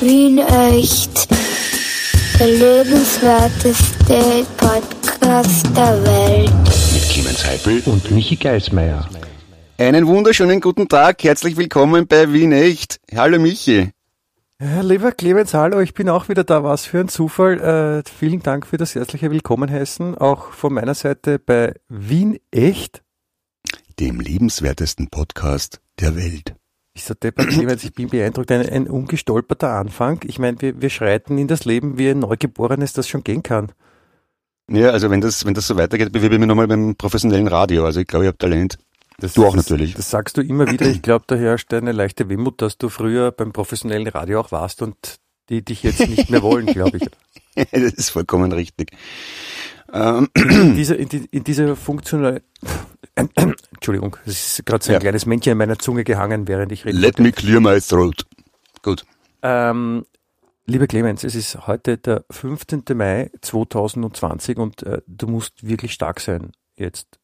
Wien echt. Der lebenswerteste Podcast der Welt. Mit Clemens Heipel und Michi Geismeier. Einen wunderschönen guten Tag, herzlich willkommen bei Wien echt. Hallo Michi. Lieber Clemens, hallo, ich bin auch wieder da. Was für ein Zufall. Äh, vielen Dank für das herzliche Willkommen heißen, auch von meiner Seite bei Wien echt. Dem liebenswertesten Podcast der Welt. Ich so deppert, ich bin beeindruckt. Ein, ein ungestolperter Anfang. Ich meine, wir, wir schreiten in das Leben, wie ein Neugeborenes das schon gehen kann. Ja, also wenn das, wenn das so weitergeht, bewerbe ich mich nochmal beim professionellen Radio. Also ich glaube, ich habe Talent. Das, Du auch das, natürlich. Das sagst du immer wieder. Ich glaube, da herrscht eine leichte Wehmut, dass du früher beim professionellen Radio auch warst und die dich jetzt nicht mehr wollen, glaube ich. das ist vollkommen richtig. Ähm, In dieser, in, in dieser funktionalen, Entschuldigung, es ist gerade so ein Ja. kleines Männchen in meiner Zunge gehangen, während ich rede. let me clear my throat. Gut. Ähm, lieber Clemens, es ist heute der 15. Mai 2020 und äh, du musst wirklich stark sein jetzt.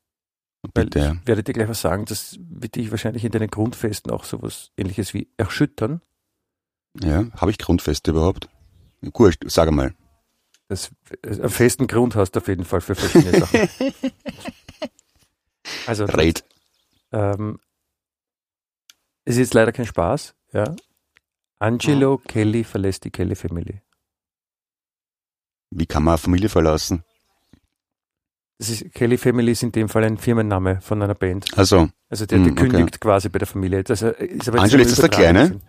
Weil Bitte. ja. ich werde dir gleich was sagen, das wird dich wahrscheinlich in deinen Grundfesten auch sowas ähnliches wie erschüttern. Ja, habe ich Grundfeste überhaupt? Gut, sag mal. Das äh, einen festen Grund hast du auf jeden Fall für verschiedene Sachen. Also Red. ähm, es ist jetzt leider kein Spaß, ja. Angelo Kelly verlässt die Kelly Family. Wie kann man eine Familie verlassen? Das ist, Kelly Family ist in dem Fall ein Firmenname von einer Band. Also, Also der, Hm, der okay. kündigt quasi bei der Familie. Das äh, ist aber Angelo, ist das der Kleine?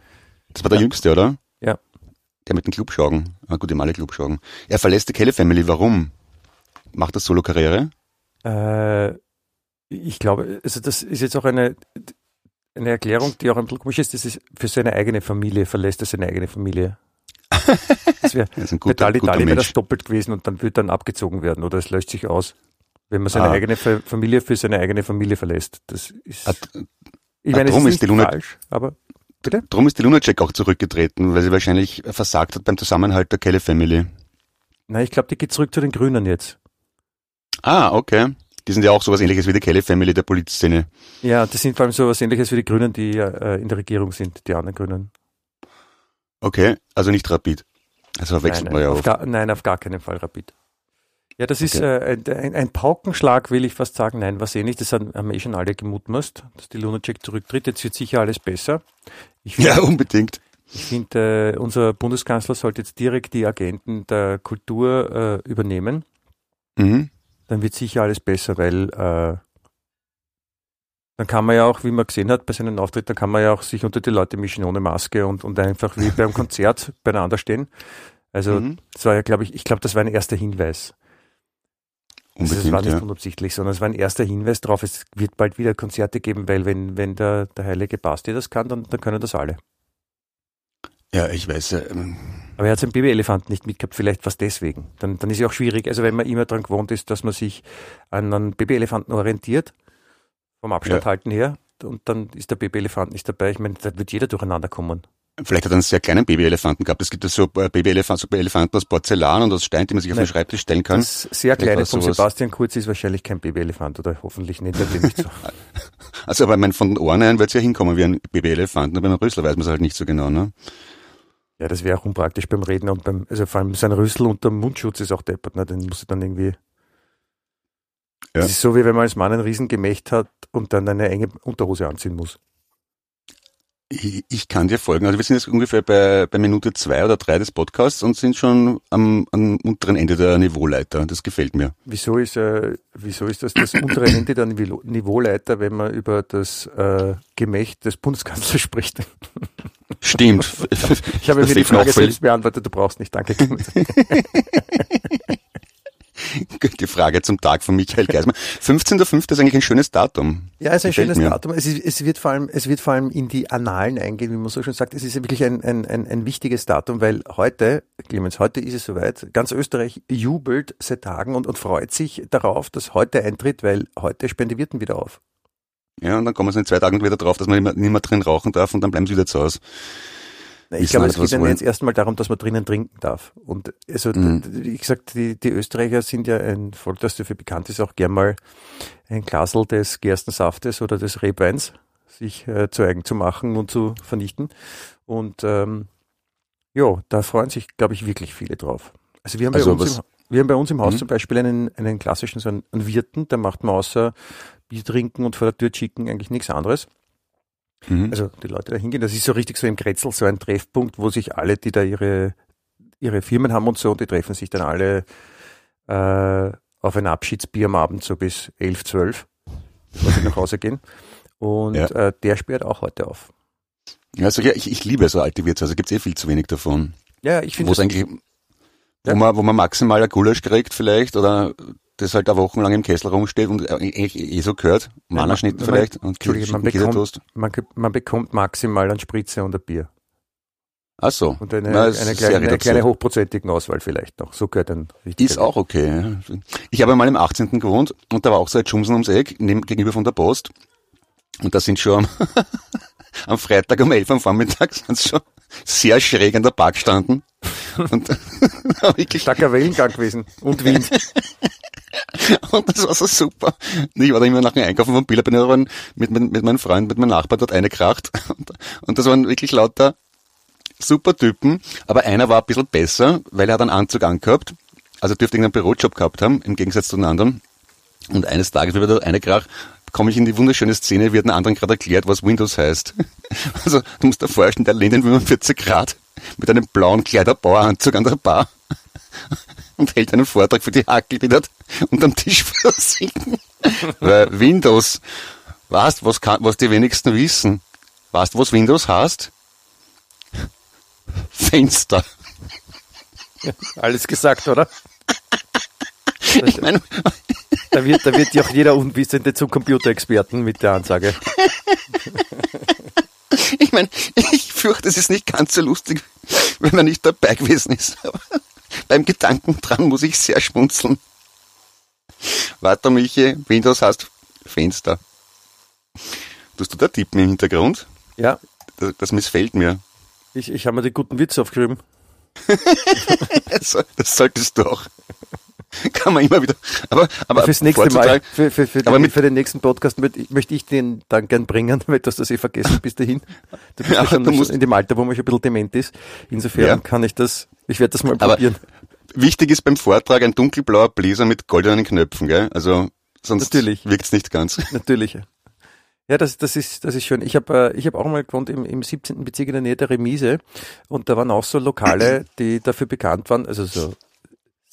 Das war der Ja. Jüngste, oder? Ja. Der mit den Clubschaugen. Ah, gut, die alle Clubschaugen. Er verlässt die Kelly Family. Warum? Macht das Solo-Karriere? Äh, ich glaube, also das ist jetzt auch eine, eine Erklärung, die auch ein bisschen komisch ist. Das ist für seine eigene Familie, verlässt er seine eigene Familie. Das wäre bei Dali wäre das doppelt gewesen und dann wird dann abgezogen werden oder es löscht sich aus. Wenn man seine Ah. eigene Fa- Familie für seine eigene Familie verlässt. Das ist, Hat- ich meine, es ist ist die nicht Luna- falsch, aber bitte? Drum ist die Lunacek auch zurückgetreten, weil sie wahrscheinlich versagt hat beim Zusammenhalt der Kelly Family. Nein, ich glaube, die geht zurück zu den Grünen jetzt. Ah, okay. Die sind ja auch sowas ähnliches wie die Kelly Family der Polizszene. Ja, das sind vor allem so was ähnliches wie die Grünen, die äh, in der Regierung sind, die anderen Grünen. Okay, also nicht Rapid. Also verwechselt nein, man ja auf gar, nein, auf gar keinen Fall Rapid. Ja, das ist Okay. äh, ein, ein, Paukenschlag, will ich fast sagen. Nein, was eh nicht. Das haben, haben eh schon alle gemutmaßt, dass die Lunacek zurücktritt. Jetzt wird sicher alles besser. Ich Ja, finde, unbedingt. ich find, äh, unser Bundeskanzler sollte jetzt direkt die Agenten der Kultur äh, übernehmen. Mhm. Dann wird sicher alles besser, weil äh, dann kann man ja auch, wie man gesehen hat bei seinen Auftritten, dann kann man ja auch sich unter die Leute mischen ohne Maske und, und einfach wie beim Konzert beieinander stehen. Also Mhm. das war ja, glaube ich, ich glaube, das war ein erster Hinweis. Also es war nicht ja. unabsichtlich, sondern es war ein erster Hinweis darauf, es wird bald wieder Konzerte geben, weil wenn, wenn der, der heilige Basti das kann, dann, dann können das alle. Ja, ich weiß. ja, ähm, Aber er hat seinen Babyelefanten nicht mitgehabt, vielleicht was deswegen. Dann, dann ist es auch schwierig. Also wenn man immer daran gewohnt ist, dass man sich an einen Babyelefanten orientiert, vom Abstand Ja. halten her, und dann ist der Babyelefant nicht dabei. Ich meine, da wird jeder durcheinander kommen. Vielleicht hat er einen sehr kleinen Babyelefanten gehabt. Es gibt ja so äh, Babyelefanten, so Elefanten aus Porzellan und aus Stein, die man sich auf den Schreibtisch stellen kann. Das sehr kleine sowas. Sebastian Kurz ist wahrscheinlich kein Babyelefant oder hoffentlich nicht, der nicht so. Also, aber mein, von den Ohren her wird es ja hinkommen wie ein Babyelefant. Nur beim Rüssel weiß man es halt nicht so genau, ne? Ja, das wäre auch unpraktisch beim Reden und beim, also vor allem sein Rüssel unter dem Mundschutz ist auch deppert, ne? Den muss ich dann irgendwie. Ja. Das ist so, wie wenn man als Mann ein Riesengemächt hat und dann eine enge Unterhose anziehen muss. Ich, ich kann dir folgen. Also wir sind jetzt ungefähr bei, bei Minute zwei oder drei des Podcasts und sind schon am, am unteren Ende der Niveauleiter. Das gefällt mir. Wieso ist, äh, wieso ist das das untere Ende der Nive- Niveauleiter, wenn man über das äh, Gemächt des Bundeskanzlers spricht? Stimmt. Ich habe Das mir die Frage selbst beantwortet, du brauchst nicht, danke. Die Frage zum Tag von Michael Geismann. 15.05. ist eigentlich ein schönes Datum. Ja, es ist ein Gefällt schönes mir. Datum. Es, ist, es, wird vor allem, es wird vor allem in die Annalen eingehen, wie man so schön sagt. Es ist wirklich ein, ein, ein, ein wichtiges Datum, weil heute, Clemens, heute ist es soweit. Ganz Österreich jubelt seit Tagen und, und freut sich darauf, dass heute eintritt, weil heute sperren die Wirten wieder auf. Ja, und dann kommen sie in zwei Tagen wieder drauf, dass man nicht mehr, drin rauchen darf und dann bleiben sie wieder zu Hause. Ich Wissen glaube, es geht wollen. jetzt erstmal darum, dass man drinnen trinken darf. Und also, Mhm. wie gesagt, die, die Österreicher sind ja ein Volk, das dafür bekannt ist, auch gern mal ein Glasel des Gerstensaftes oder des Rebweins sich äh, zu eigen zu machen und zu vernichten. Und ähm, Ja, da freuen sich, glaube ich, wirklich viele drauf. Also wir haben bei, Also uns, was- im, wir haben bei uns im Haus Mhm. zum Beispiel einen, einen klassischen, so einen, einen Wirten, da macht man außer Bier trinken und vor der Tür chicken eigentlich nichts anderes. Mhm. Also die Leute da hingehen, das ist so richtig so im Kretzel, so ein Treffpunkt, wo sich alle, die da ihre, ihre Firmen haben und so, die treffen sich dann alle äh, auf ein Abschiedsbier am Abend, so bis 11, 12, bevor sie nach Hause gehen. Und Ja. äh, der sperrt auch heute auf. Also ja, ich, ich liebe so alte Wirtshäuser, gibt's eh viel zu wenig davon. Ja, ich Wo finde es eigentlich, Ja. wo man, wo man maximal ein Gulasch kriegt vielleicht oder das halt da wochenlang im Kessel rumsteht und eigentlich eh so gehört. Mannerschnitten man- vielleicht und Entschuldige, man bekommt- man, man bekommt maximal ein Spritze und ein Bier. Ach so. Und eine, Na, eine, kleine, eine kleine hochprozentigen Auswahl vielleicht noch. So gehört ein richtiger Ist auch okay. Ich habe mal im 18. gewohnt und da war auch so ein Jumsen ums Eck, neben, gegenüber von der Post. Und da sind schon am, am Freitag um 11 am Vormittag sind schon sehr schräg an der Park gestanden. Und wirklich Starker Wellengang gewesen. Und Wind. Und das war so super. Ich war da immer nach dem Einkaufen von Bilderbenutzerin mit, mit, mit meinem Freund, mit meinem Nachbarn dort eingekracht. Und, und das waren wirklich lauter super Typen. Aber einer war ein bisschen besser, weil er hat einen Anzug angehabt. Also dürfte irgendeinen Bürojob gehabt haben, im Gegensatz zu den anderen. Und eines Tages, wie wir da eingekracht, komme ich in die wunderschöne Szene, wird einem anderen gerade erklärt, was Windows heißt. Also du musst dir vorstellen, der lehnt in 45 Grad mit einem blauen Kleiderbaueranzug an der Bar und hält einen Vortrag für die Hackel, die dort unterm Tisch versinken. Weil Windows, weißt, was, kann, was die wenigsten wissen? Weißt, was Windows heißt? Fenster. Alles gesagt, oder? Ich meine, Da wird, da wird ja auch jeder Unwissende zum Computerexperten mit der Ansage. ich meine, ich fürchte, es ist nicht ganz so lustig, wenn man nicht dabei gewesen ist. Beim Gedanken dran muss ich sehr schmunzeln. Warte, Michi, Windows heißt Fenster. Tust du da tippen im Hintergrund? Ja, Das, das missfällt mir. ich, ich habe mir die guten Witze aufgeschrieben. Das solltest du auch. Kann man immer wieder. Aber, aber Fürs nächste Mal, für, für, für, Aber den, mit- für den nächsten Podcast möchte, möchte ich den dann gern bringen, weil du hast das eh vergessen bis dahin. Du bist ja, Ja, schon du musst- in dem Alter, wo man schon ein bisschen dement ist. Insofern Ja. kann ich das, ich werde das mal Aber probieren. wichtig ist beim Vortrag ein dunkelblauer Bläser mit goldenen Knöpfen, gell? Also sonst Natürlich. wirkt's nicht ganz. Natürlich. Ja, das, das ist, das ist schön. Ich habe, äh, ich habe auch mal gewohnt im, im 17. Bezirk in der Nähe der Remise und da waren auch so Lokale, die dafür bekannt waren, also so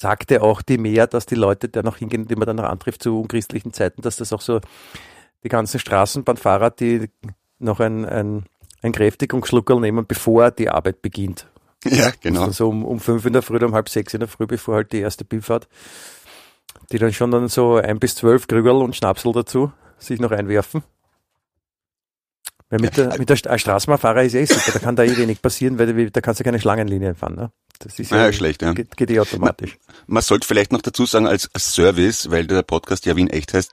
sagte auch die Mehr, dass die Leute da noch hingehen, die man dann noch antrifft zu unchristlichen Zeiten, dass das auch so die ganzen Straßenbahnfahrer, die noch ein, ein, ein Kräftigungsschluckerl nehmen, bevor die Arbeit beginnt. Ja, genau. Also um, um fünf in der Früh oder um halb sechs in der Früh, bevor halt die erste Bifahrt, die dann schon dann so ein bis zwölf Krügerl und Schnapsel dazu sich noch einwerfen. Weil mit der, mit der Straßenbahnfahrer ist eh super, da kann da eh wenig passieren, weil da- da kannst du keine Schlangenlinien fahren. Ne? Das ist Ja, schlecht, ja. Geht, geht eh automatisch. Man sollte vielleicht noch dazu sagen, als Service, weil der Podcast ja Wien echt heißt,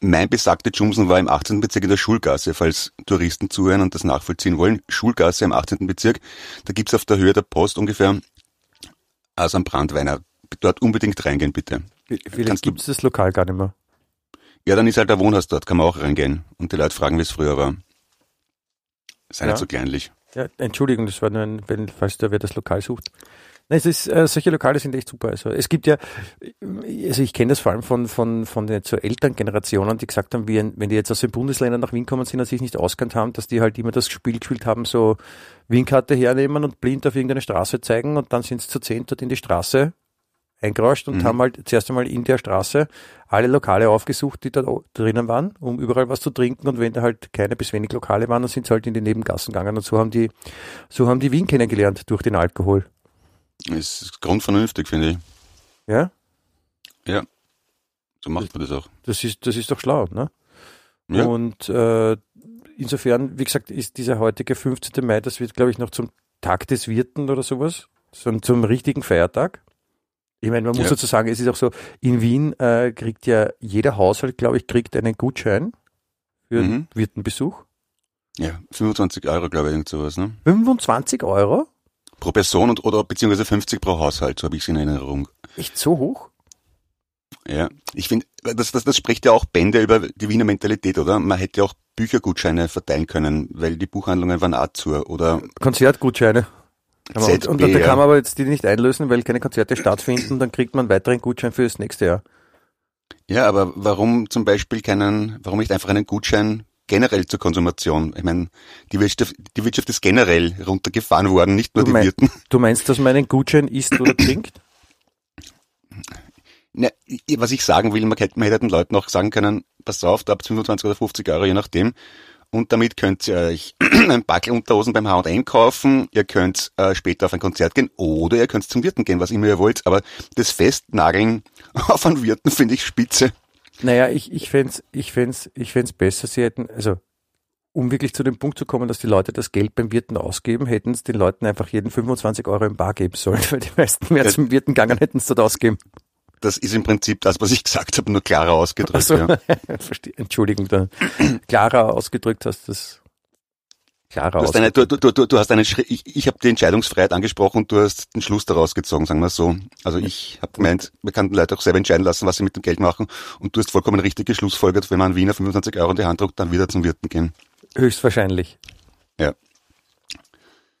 mein besagter Jumsen war im 18. Bezirk in der Schulgasse, falls Touristen zuhören und das nachvollziehen wollen. Schulgasse im 18. Bezirk, da gibt's auf der Höhe der Post ungefähr also am Brandweiner. Dort unbedingt reingehen, bitte. Vielleicht gibt es das Lokal gar nicht mehr. Ja, dann ist halt der Wohnhaus dort, kann man auch reingehen. Und die Leute fragen, wie es früher war. Sei Ja. nicht so kleinlich. Ja, Entschuldigung, das war nur ein, wenn, falls da wer das Lokal sucht. Nein, es ist, äh, solche Lokale sind echt super. Also es gibt ja, also ich kenne das vor allem von, von, von den so Elterngenerationen, die gesagt haben, wie, wenn die jetzt aus den Bundesländern nach Wien kommen sind und sich nicht auskannt haben, dass die halt immer das Spiel gespielt haben, so Wienkarte hernehmen und blind auf irgendeine Straße zeigen und dann sind sie zu zehn dort in die Straße eingerauscht und Mhm. haben halt zuerst einmal in der Straße alle Lokale aufgesucht, die da drinnen waren, um überall was zu trinken und wenn da halt keine bis wenig Lokale waren, dann sind sie halt in die Nebengassen gegangen und so haben die, so haben die Wien kennengelernt durch den Alkohol. Das ist grundvernünftig, finde ich. Ja, Ja. So macht man das auch. das ist, das ist doch schlau, ne? Ja. Und äh, insofern, wie gesagt, ist dieser heutige 15. Mai, das wird, glaube ich, noch zum Tag des Wirten oder sowas, zum, zum richtigen Feiertag. Ich meine, man muss Ja. dazu sagen, es ist auch so, in Wien äh, kriegt ja jeder Haushalt, glaube ich, kriegt einen Gutschein für Mhm. einen Wirtenbesuch. Ja, 25 Euro, glaube ich, irgend sowas, ne? 25 Euro? Pro Person und, oder beziehungsweise 50 pro Haushalt, so habe ich es in Erinnerung. Echt so hoch? Ja, ich finde, das, das, das spricht ja auch Bände über die Wiener Mentalität, oder? Man hätte ja auch Büchergutscheine verteilen können, weil die Buchhandlungen waren auch zu, oder? Konzertgutscheine. ZB, und, und da ja. kann man aber jetzt die nicht einlösen, weil keine Konzerte stattfinden, dann kriegt man einen weiteren Gutschein für das nächste Jahr. Ja, aber warum zum Beispiel keinen, warum nicht einfach einen Gutschein generell zur Konsumation? Ich meine, die Wirtschaft, die Wirtschaft ist generell runtergefahren worden, nicht nur Du die mein- Wirten. Du meinst, dass man einen Gutschein isst oder trinkt? Ich- was ich sagen will, man hätte, man hätte den Leuten auch sagen können, pass auf, da habt ihr 25 oder 50 Euro, je nachdem. Und damit könnt ihr euch ein Backel Unterhosen beim H&M kaufen, ihr könnt äh, später auf ein Konzert gehen oder ihr könnt zum Wirten gehen, was immer ihr wollt. Aber das Festnageln auf einen Wirten finde ich spitze. Naja, ich, ich fänd's, ich fänd's, ich fänd's besser, sie hätten, also, um wirklich zu dem Punkt zu kommen, dass die Leute das Geld beim Wirten ausgeben, hätten es den Leuten einfach jeden 25 Euro im Bar geben sollen, weil die meisten mehr zum Wirten gegangen hätten es dort ausgeben. Das ist im Prinzip das, was ich gesagt habe, nur klarer ausgedrückt. Also, Ja. Entschuldigung, da klarer ausgedrückt hast das. Klarer Du hast eine, du, du, du, du hast eine ich, ich habe die Entscheidungsfreiheit angesprochen und du hast den Schluss daraus gezogen, sagen wir so. Also ich habe gemeint, wir kann die Leute auch selber entscheiden lassen, was sie mit dem Geld machen. Und du hast vollkommen richtig geschlussfolgert, wenn man Wiener 25 Euro in die Hand druckt, dann wieder zum Wirten gehen. Höchstwahrscheinlich. Ja.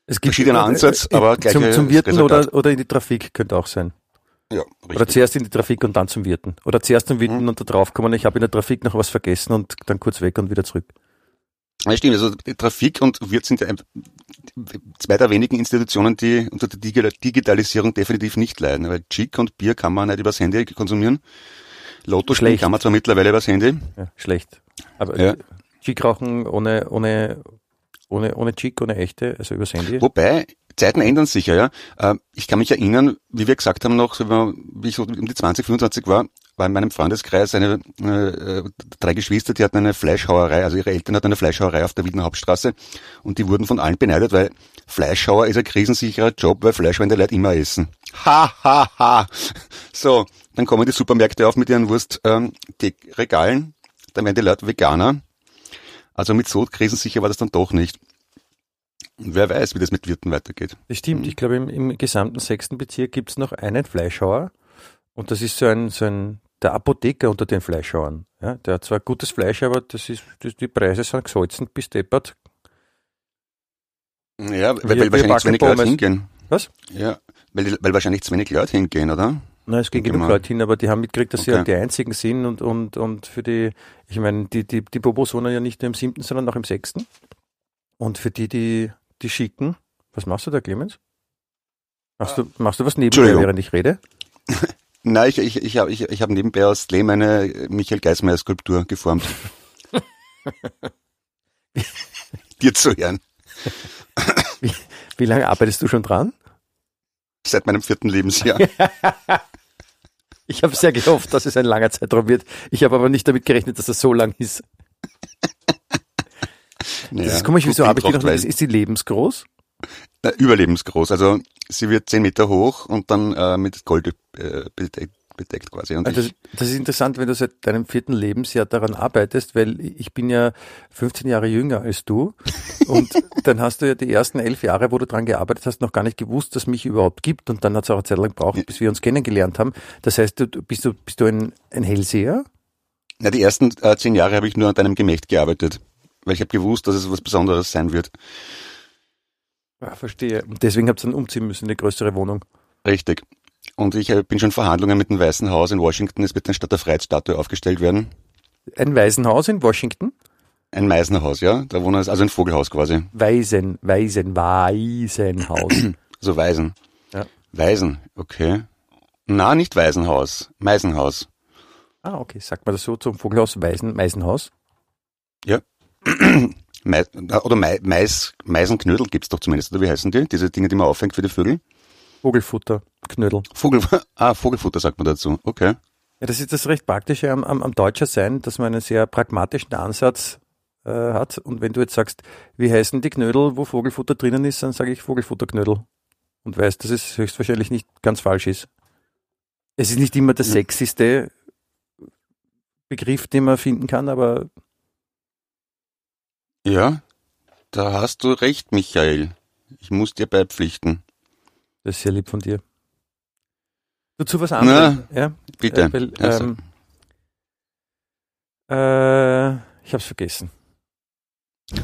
Es gibt Verschiedener Ansatz, aber zum, gleiche zum Wirten Resultat. oder, oder in die Trafik könnte auch sein. Ja, Oder richtig. zuerst in die Trafik und dann zum Wirten. Oder zuerst zum Wirten Mhm. und da drauf kommen, ich habe in der Trafik noch was vergessen und dann kurz weg und wieder zurück. Ja, stimmt. Also die Trafik und Wirt sind ja zwei der wenigen Institutionen, die unter der Digi- Digitalisierung definitiv nicht leiden. Weil Chic und Bier kann man nicht übers Handy konsumieren. Lotto Schlecht. kann man zwar mittlerweile übers Handy. Ja, schlecht. Aber Ja. Chic rauchen ohne, ohne, ohne, ohne Chic, ohne echte, also übers Handy. Wobei, Zeiten ändern sich ja, ja. Äh, Ich kann mich erinnern, wie wir gesagt haben noch, wie ich so um die 20, 25 war, war in meinem Freundeskreis eine, äh, äh, drei Geschwister, die hatten eine Fleischhauerei, also ihre Eltern hatten eine Fleischhauerei auf der Wiener Hauptstraße und die wurden von allen beneidet, weil Fleischhauer ist ein krisensicherer Job, weil Fleisch wollen die Leute immer essen. Ha, ha, ha. So, dann kommen die Supermärkte auf mit ihren Wurstregalen, ähm, dann werden die Leute Veganer. Also mit so krisensicher war das dann doch nicht. Wer weiß, wie das mit Wirten weitergeht. Das stimmt. Ich glaube, im, im gesamten sechsten Bezirk gibt es noch einen Fleischhauer. Und das ist so ein, so ein, der Apotheker unter den Fleischhauern. Ja, der hat zwar gutes Fleisch, aber das ist, das, die Preise sind gesalzen bis deppert. Ja, weil, Wir- weil wir wahrscheinlich zu wenig Leute hingehen. Was? Ja, weil, weil wahrscheinlich zu wenig Leute hingehen, oder? Na, es gehen genug. Leute hin, aber die haben mitgekriegt, dass sie Okay. halt die einzigen sind und, und, und für die, ich meine, die, die, die Bobos wohnen ja nicht nur im siebten, sondern auch im sechsten. Und für die, die, die schicken, was machst du da, Clemens? Machst du, machst du was nebenbei, während ich rede? Nein, ich, ich, ich habe ich, ich hab nebenbei aus Lehm eine Michael Geismeier Skulptur geformt. Dir zu hören. Wie lange arbeitest du schon dran? Seit meinem vierten Lebensjahr. Ich habe sehr gehofft, dass es ein langer Zeitraum wird. Ich habe aber nicht damit gerechnet, dass das so lang ist. Das ist komisch, wieso habe ich nicht? Ist, ist die lebensgroß? Na, überlebensgroß. Also sie wird zehn Meter hoch und dann äh, mit Gold äh, bedeckt, bedeckt quasi. Und Also ich, das ist interessant, wenn du seit deinem vierten Lebensjahr daran arbeitest, weil ich bin ja 15 Jahre jünger als du und dann hast du ja die ersten elf Jahre, wo du dran gearbeitet hast, noch gar nicht gewusst, dass es mich überhaupt gibt und dann hat es auch eine Zeit lang gebraucht, bis wir uns kennengelernt haben. Das heißt, du, du- bist du bist du ein, ein Hellseher? na, die ersten äh, zehn Jahre habe ich nur an deinem Gemächt gearbeitet. Weil ich habe gewusst, dass es was Besonderes sein wird. Ja, verstehe. Und deswegen habt ihr dann umziehen müssen in eine größere Wohnung. Richtig. Und ich äh, bin schon in Verhandlungen mit dem Weißen Haus in Washington. Es wird eine Stadt der Freiheitsstatue aufgestellt werden. Ein Waisenhaus in Washington? Ein Meisnerhaus, ja. Da wohnen also ein Vogelhaus quasi. Waisen, Waisen, Waisenhaus. So Waisen. Ja. Waisen, okay. Na, nicht Waisenhaus. Meisenhaus. ah, okay. Sagt man das so zum Vogelhaus Waisen, Meisenhaus? Mais, oder Mais, Meisenknödel gibt's doch zumindest, oder wie heißen die? Diese Dinge, die man auffängt für die Vögel? Vogelfutter, Knödel. Vogel, ah, Vogelfutter sagt man dazu. Okay. Ja, das ist das recht Praktische am, am, am Deutscher sein, dass man einen sehr pragmatischen Ansatz äh, hat. Und wenn du jetzt sagst, wie heißen die Knödel, wo Vogelfutter drinnen ist, dann sage ich Vogelfutterknödel. Und weiß, dass es höchstwahrscheinlich nicht ganz falsch ist. Es ist nicht immer der Ja. sexyste Begriff, den man finden kann, aber Ja, da hast du recht, Michael. Ich muss dir beipflichten. das ist sehr lieb von dir. Du zu was anderem. Ja, Bitte. Äh, weil, Also, ähm, äh, ich hab's vergessen.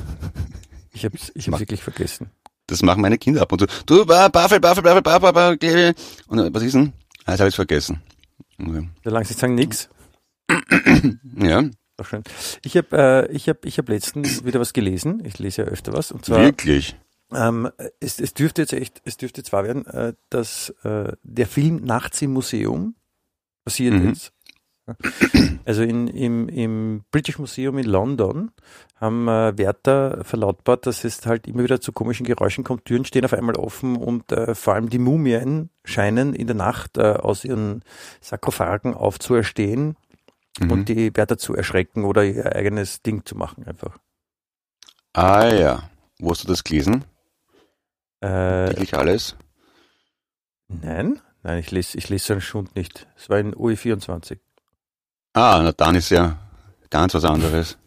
Ich hab's, ich hab's wirklich vergessen. Das machen meine Kinder ab und zu. Du, Baffel, Baffel, Baffel, Baffel, Baffel, Und äh, was ist denn? Ah, jetzt habe ich vergessen. Okay. Solange sie sagen nix. ja. Doch schön. Ich habe äh, ich hab, ich hab letztens wieder was gelesen. Ich lese ja öfter was. Und zwar, Wirklich? Ähm, es, es dürfte jetzt echt, es dürfte jetzt wahr werden, äh, dass äh, der Film Nachts im Museum passiert mhm. jetzt. Also in, im, im British Museum in London haben äh, Wärter verlautbart, dass es halt immer wieder zu komischen Geräuschen kommt. Türen stehen auf einmal offen und äh, vor allem die Mumien scheinen in der Nacht äh, aus ihren Sarkophagen aufzuerstehen mhm. und die Wärter zu erschrecken oder ihr eigenes Ding zu machen einfach. Ah ja. Wo hast du das gelesen? Äh, Täglich alles? Nein, nein, ich lese, ich lese so einen Schund nicht. Es war in UE24. Ah, na dann ist ja ganz was anderes.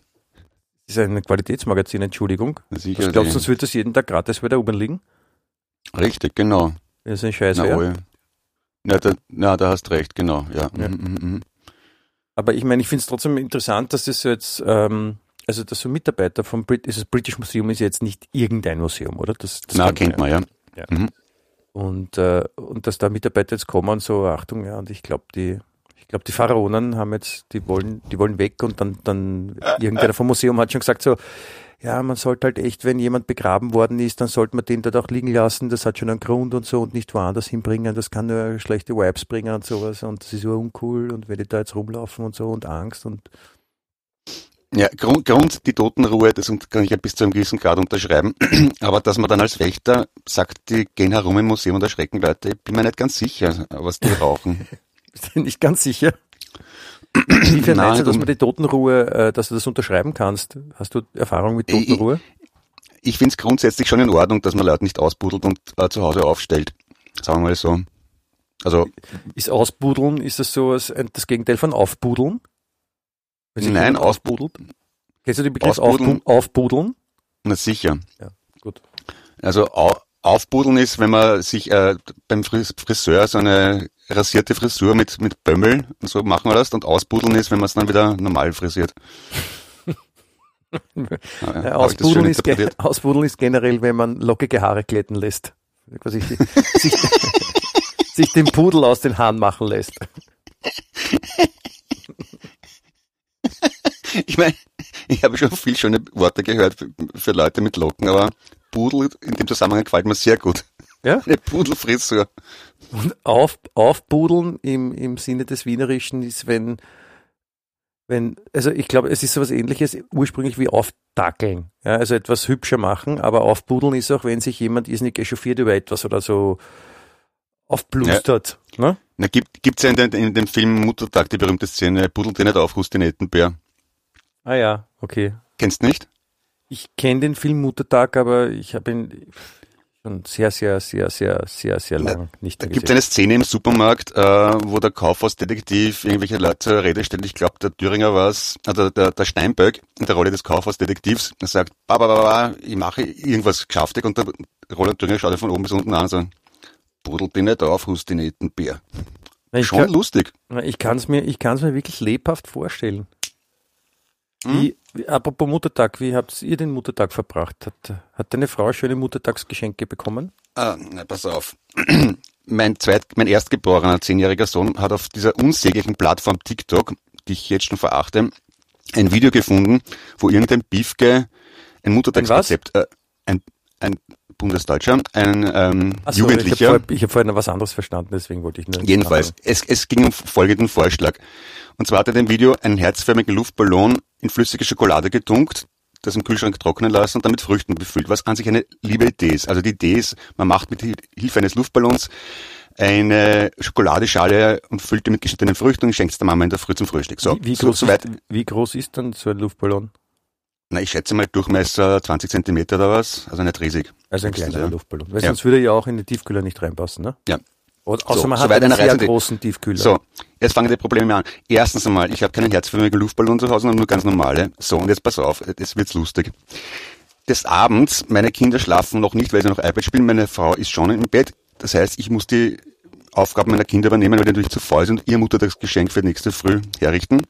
Das ist ein Qualitätsmagazin, Entschuldigung. Sicher. Ich glaube, sonst wird das jeden Tag gratis bei der U-Bahn liegen. Richtig, genau. Das ist ein Scheiß. Na, oh, na, da, na, da hast recht, genau. Ja. ja. Mm, mm, mm. Aber ich meine, ich finde es trotzdem interessant, dass das jetzt, ähm, also dass so Mitarbeiter vom Brit das British Museum ist jetzt nicht irgendein Museum, oder? Das, das Na, kennt man ja. ja. Mhm. Und, äh, und dass da Mitarbeiter jetzt kommen so, Achtung, ja, und ich glaube, die, ich glaube, die Pharaonen haben jetzt, die wollen, die wollen weg und dann, dann irgendeiner vom Museum hat schon gesagt so, ja, man sollte halt echt, wenn jemand begraben worden ist, dann sollte man den dort auch liegen lassen, das hat schon einen Grund und so und nicht woanders hinbringen, das kann nur schlechte Vibes bringen und sowas und das ist so uncool und wenn die da jetzt rumlaufen und so und Angst und ja, Grund, Grund die Totenruhe, das kann ich ja bis zu einem gewissen Grad unterschreiben. Aber dass man dann als Wächter sagt, die gehen herum im Museum und erschrecken Leute, ich bin mir nicht ganz sicher, was die rauchen. Bist du nicht ganz sicher? Inwiefern meinst du, dass man die Totenruhe, äh, dass du das unterschreiben kannst? Hast du Erfahrung mit Totenruhe? Ich, ich finde es grundsätzlich schon in Ordnung, dass man Leute nicht ausbudelt und äh, zu Hause aufstellt. Sagen wir mal so. Also ist Ausbudeln, ist das so als, das Gegenteil von Aufbudeln? Nein, ausbudelt. Kennst du den Begriff Ausbudeln? Aufbudeln? Na sicher. Ja, gut. Also Aufbudeln ist, wenn man sich äh, beim Friseur so eine rasierte Frisur mit, mit Bömmel und so machen lässt und Ausbudeln ist, wenn man es dann wieder normal frisiert. ja, ja, Ausbudeln, ist Ausbudeln ist generell, wenn man lockige Haare glätten lässt. Quasi sich, sich, den Pudel aus den Haaren machen lässt. Ich meine, ich habe schon viel schöne Worte gehört für, für Leute mit Locken, aber Pudel in dem Zusammenhang gefällt mir sehr gut. Ja? Eine Pudelfrisur. Und auf, aufbudeln im, im Sinne des Wienerischen ist, wenn, wenn, also ich glaube, es ist sowas ähnliches ursprünglich wie aufdackeln. Ja, also etwas hübscher machen, aber aufbudeln ist auch, wenn sich jemand irrsinnig echauffiert über etwas oder so aufblustert. Ja. Ne? Na, gibt, gibt's ja in, den, in dem Film Muttertag die berühmte Szene, pudelt dir nicht auf, Hustinetenbär. Ah ja, okay. Kennst nicht? Ich kenne den Film Muttertag, aber ich habe ihn schon sehr, sehr, sehr, sehr, sehr, sehr lang nicht mehr Da gibt es eine Szene im Supermarkt, äh, wo der Kaufhausdetektiv irgendwelche Leute zur Rede stellt. Ich glaube, der Thüringer war es, also der, der Steinböck in der Rolle des Kaufhausdetektivs. Er sagt, ba, ba, ba, ba, ich mache irgendwas geschäftig und der Roland Thüringer schaut ihn von oben bis unten an und sagt, budelt dich nicht auf, Hustinetenbär. Schon kann, lustig. Ich kann es mir, ich kann es mir wirklich lebhaft vorstellen. Wie, wie, apropos Muttertag, wie habt ihr den Muttertag verbracht? Hat, hat deine Frau schöne Muttertagsgeschenke bekommen? Ah, na, pass auf. mein zweit, mein erstgeborener zehnjähriger Sohn hat auf dieser unsäglichen Plattform TikTok, die ich jetzt schon verachte, ein Video gefunden, wo irgendein Biefke ein Muttertagsrezept, äh, ein, ein Bundesdeutscher, ein ähm, so, Jugendlicher. Ich habe vorhin was anderes verstanden, deswegen wollte ich nur. Jedenfalls, es, es ging um folgenden Vorschlag. Und zwar hat er dem Video einen herzförmigen Luftballon in flüssige Schokolade getunkt, das im Kühlschrank trocknen lassen und damit Früchten befüllt, was an sich eine liebe Idee ist. Also die Idee ist, man macht mit Hilfe eines Luftballons eine Schokoladeschale und füllt die mit geschnittenen Früchten und schenkt es der Mama in der Früh zum Frühstück. So, wie, groß so, ist, wie groß ist dann so ein Luftballon? Na, ich schätze mal Durchmesser 20 Zentimeter oder was, also nicht riesig. Also ein kleiner ja. Luftballon. Weil ja. sonst würde ja auch in den Tiefkühler nicht reinpassen, ne? Ja. Oder, außer so, man hat einen sehr Reise großen Tiefkühler. So, jetzt fangen die Probleme an. Erstens einmal, ich habe keinen herzförmigen Luftballon zu Hause, sondern nur ganz normale. So, und jetzt pass auf, jetzt wird's lustig. Des Abends, meine Kinder schlafen noch nicht, weil sie noch iPad spielen, meine Frau ist schon im Bett. Das heißt, ich muss die Aufgaben meiner Kinder übernehmen, weil die natürlich zu faul sind und ihr Mutter das Geschenk für nächste Früh herrichten.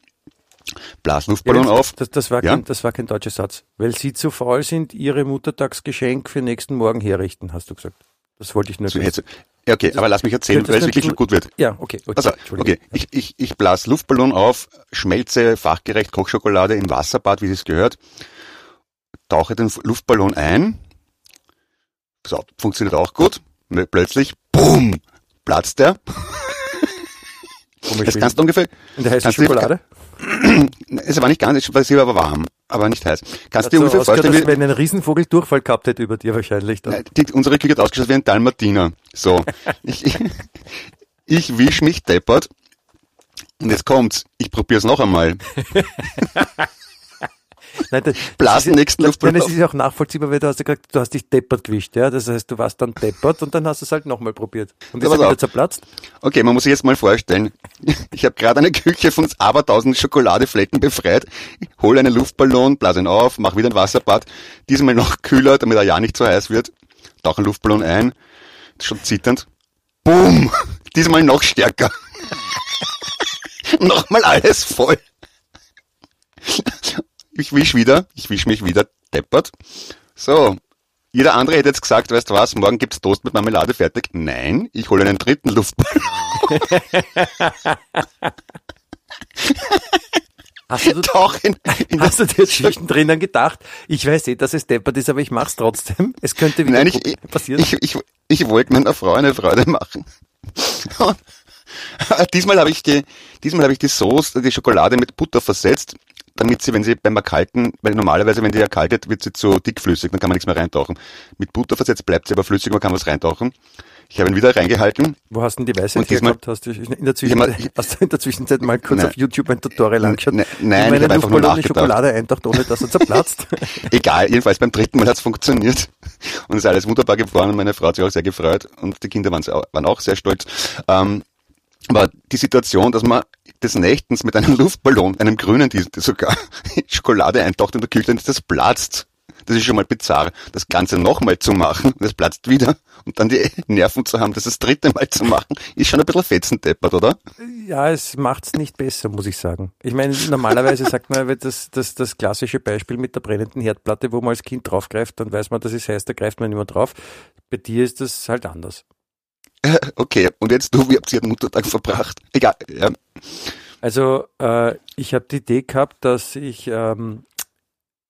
Blas Luftballon Ja, auf. Das, das, war Ja. kein, das war kein deutscher Satz. Weil Sie zu faul sind, Ihre Muttertagsgeschenk für nächsten Morgen herrichten, hast du gesagt. Das wollte ich nur So, jetzt- okay, aber lass mich erzählen, weil es das wirklich gut wird. Ja, okay. okay Also, okay, ich, ich, ich blas Luftballon auf, schmelze fachgerecht Kochschokolade im Wasserbad, wie es gehört, tauche den Luftballon ein, so, funktioniert auch gut, plötzlich, boom, platzt der. Jetzt kannst du ungefähr, In der heißen kannst du- Es war nicht ganz, es war aber warm, aber nicht heiß. Kannst du dir Hat so ungefähr vorstellen, als wie, wenn ein Riesenvogel Durchfall gehabt hätte über dir wahrscheinlich. Dann. Die, unsere Küche hat ausgeschaut wie ein Dalmatiner. So. ich, ich, ich wisch mich deppert. Und jetzt kommt's. Ich probier's noch einmal. Nein, das, Blas das nächsten Nein, Luftballon das auf. ist auch nachvollziehbar, weil du hast ja gesagt, du hast dich deppert gewischt, ja. Das heißt, du warst dann deppert und dann hast du es halt nochmal probiert. Und ist Aber er wieder zerplatzt? Okay, man muss sich jetzt mal vorstellen. Ich habe gerade eine Küche von abertausend Schokoladeflecken befreit, hole einen Luftballon, blase ihn auf, mach wieder ein Wasserbad, diesmal noch kühler, damit er ja nicht so heiß wird, tauche einen Luftballon ein, schon zitternd, boom, diesmal noch stärker. Nochmal alles voll. Ich wisch wieder, ich wisch mich wieder deppert. So, jeder andere hätte jetzt gesagt, weißt du was, morgen gibt's Toast mit Marmelade fertig. Nein, ich hole einen dritten Luftballon. Hast du, Tauch in, in hast du dir zwischendrin dann gedacht, ich weiß eh, dass es deppert ist, aber ich mach's trotzdem. Es könnte wieder Nein, ich, passieren. ich, ich, ich wollte meiner Frau eine Freude machen. Und diesmal habe ich die, diesmal habe ich die Sauce, die Schokolade mit Butter versetzt, damit sie, wenn sie beim Erkalten, weil normalerweise, wenn die erkaltet, wird sie zu dickflüssig, dann kann man nichts mehr reintauchen. Mit Butter versetzt bleibt sie aber flüssig, man kann was reintauchen. Ich habe ihn wieder reingehalten. Wo hast du denn die Weisheit hergehabt? Hast du in der, Zwischenzeit, Ich hast du in der Zwischenzeit mal kurz Nein. auf YouTube ein Tutorial angeschaut? Nein, nein, ich hab einen einfach nur nachgedacht. Schokolade eintaucht, ohne dass er zerplatzt? Egal, jedenfalls beim dritten Mal hat's funktioniert. Und es ist alles wunderbar geworden und meine Frau hat sich auch sehr gefreut und die Kinder waren, waren auch sehr stolz. Ähm, aber die Situation, dass man des Nächtens mit einem Luftballon, einem grünen, die die sogar in Schokolade eintaucht in der Küche und das platzt, das ist schon mal bizarr. Das Ganze nochmal zu machen, es platzt wieder und dann die Nerven zu haben, das das dritte Mal zu machen, ist schon ein bisschen fetzendeppert, oder? Ja, es macht's nicht besser, muss ich sagen. Ich meine, normalerweise sagt man, das, das, das klassische Beispiel mit der brennenden Herdplatte, wo man als Kind draufgreift, dann weiß man, das ist heiß, da greift man nicht mehr drauf. Bei dir ist das halt anders. Okay, und jetzt du, wie habt ihr den Muttertag verbracht? Egal, ja. Also äh, ich habe die Idee gehabt, dass ich, ähm,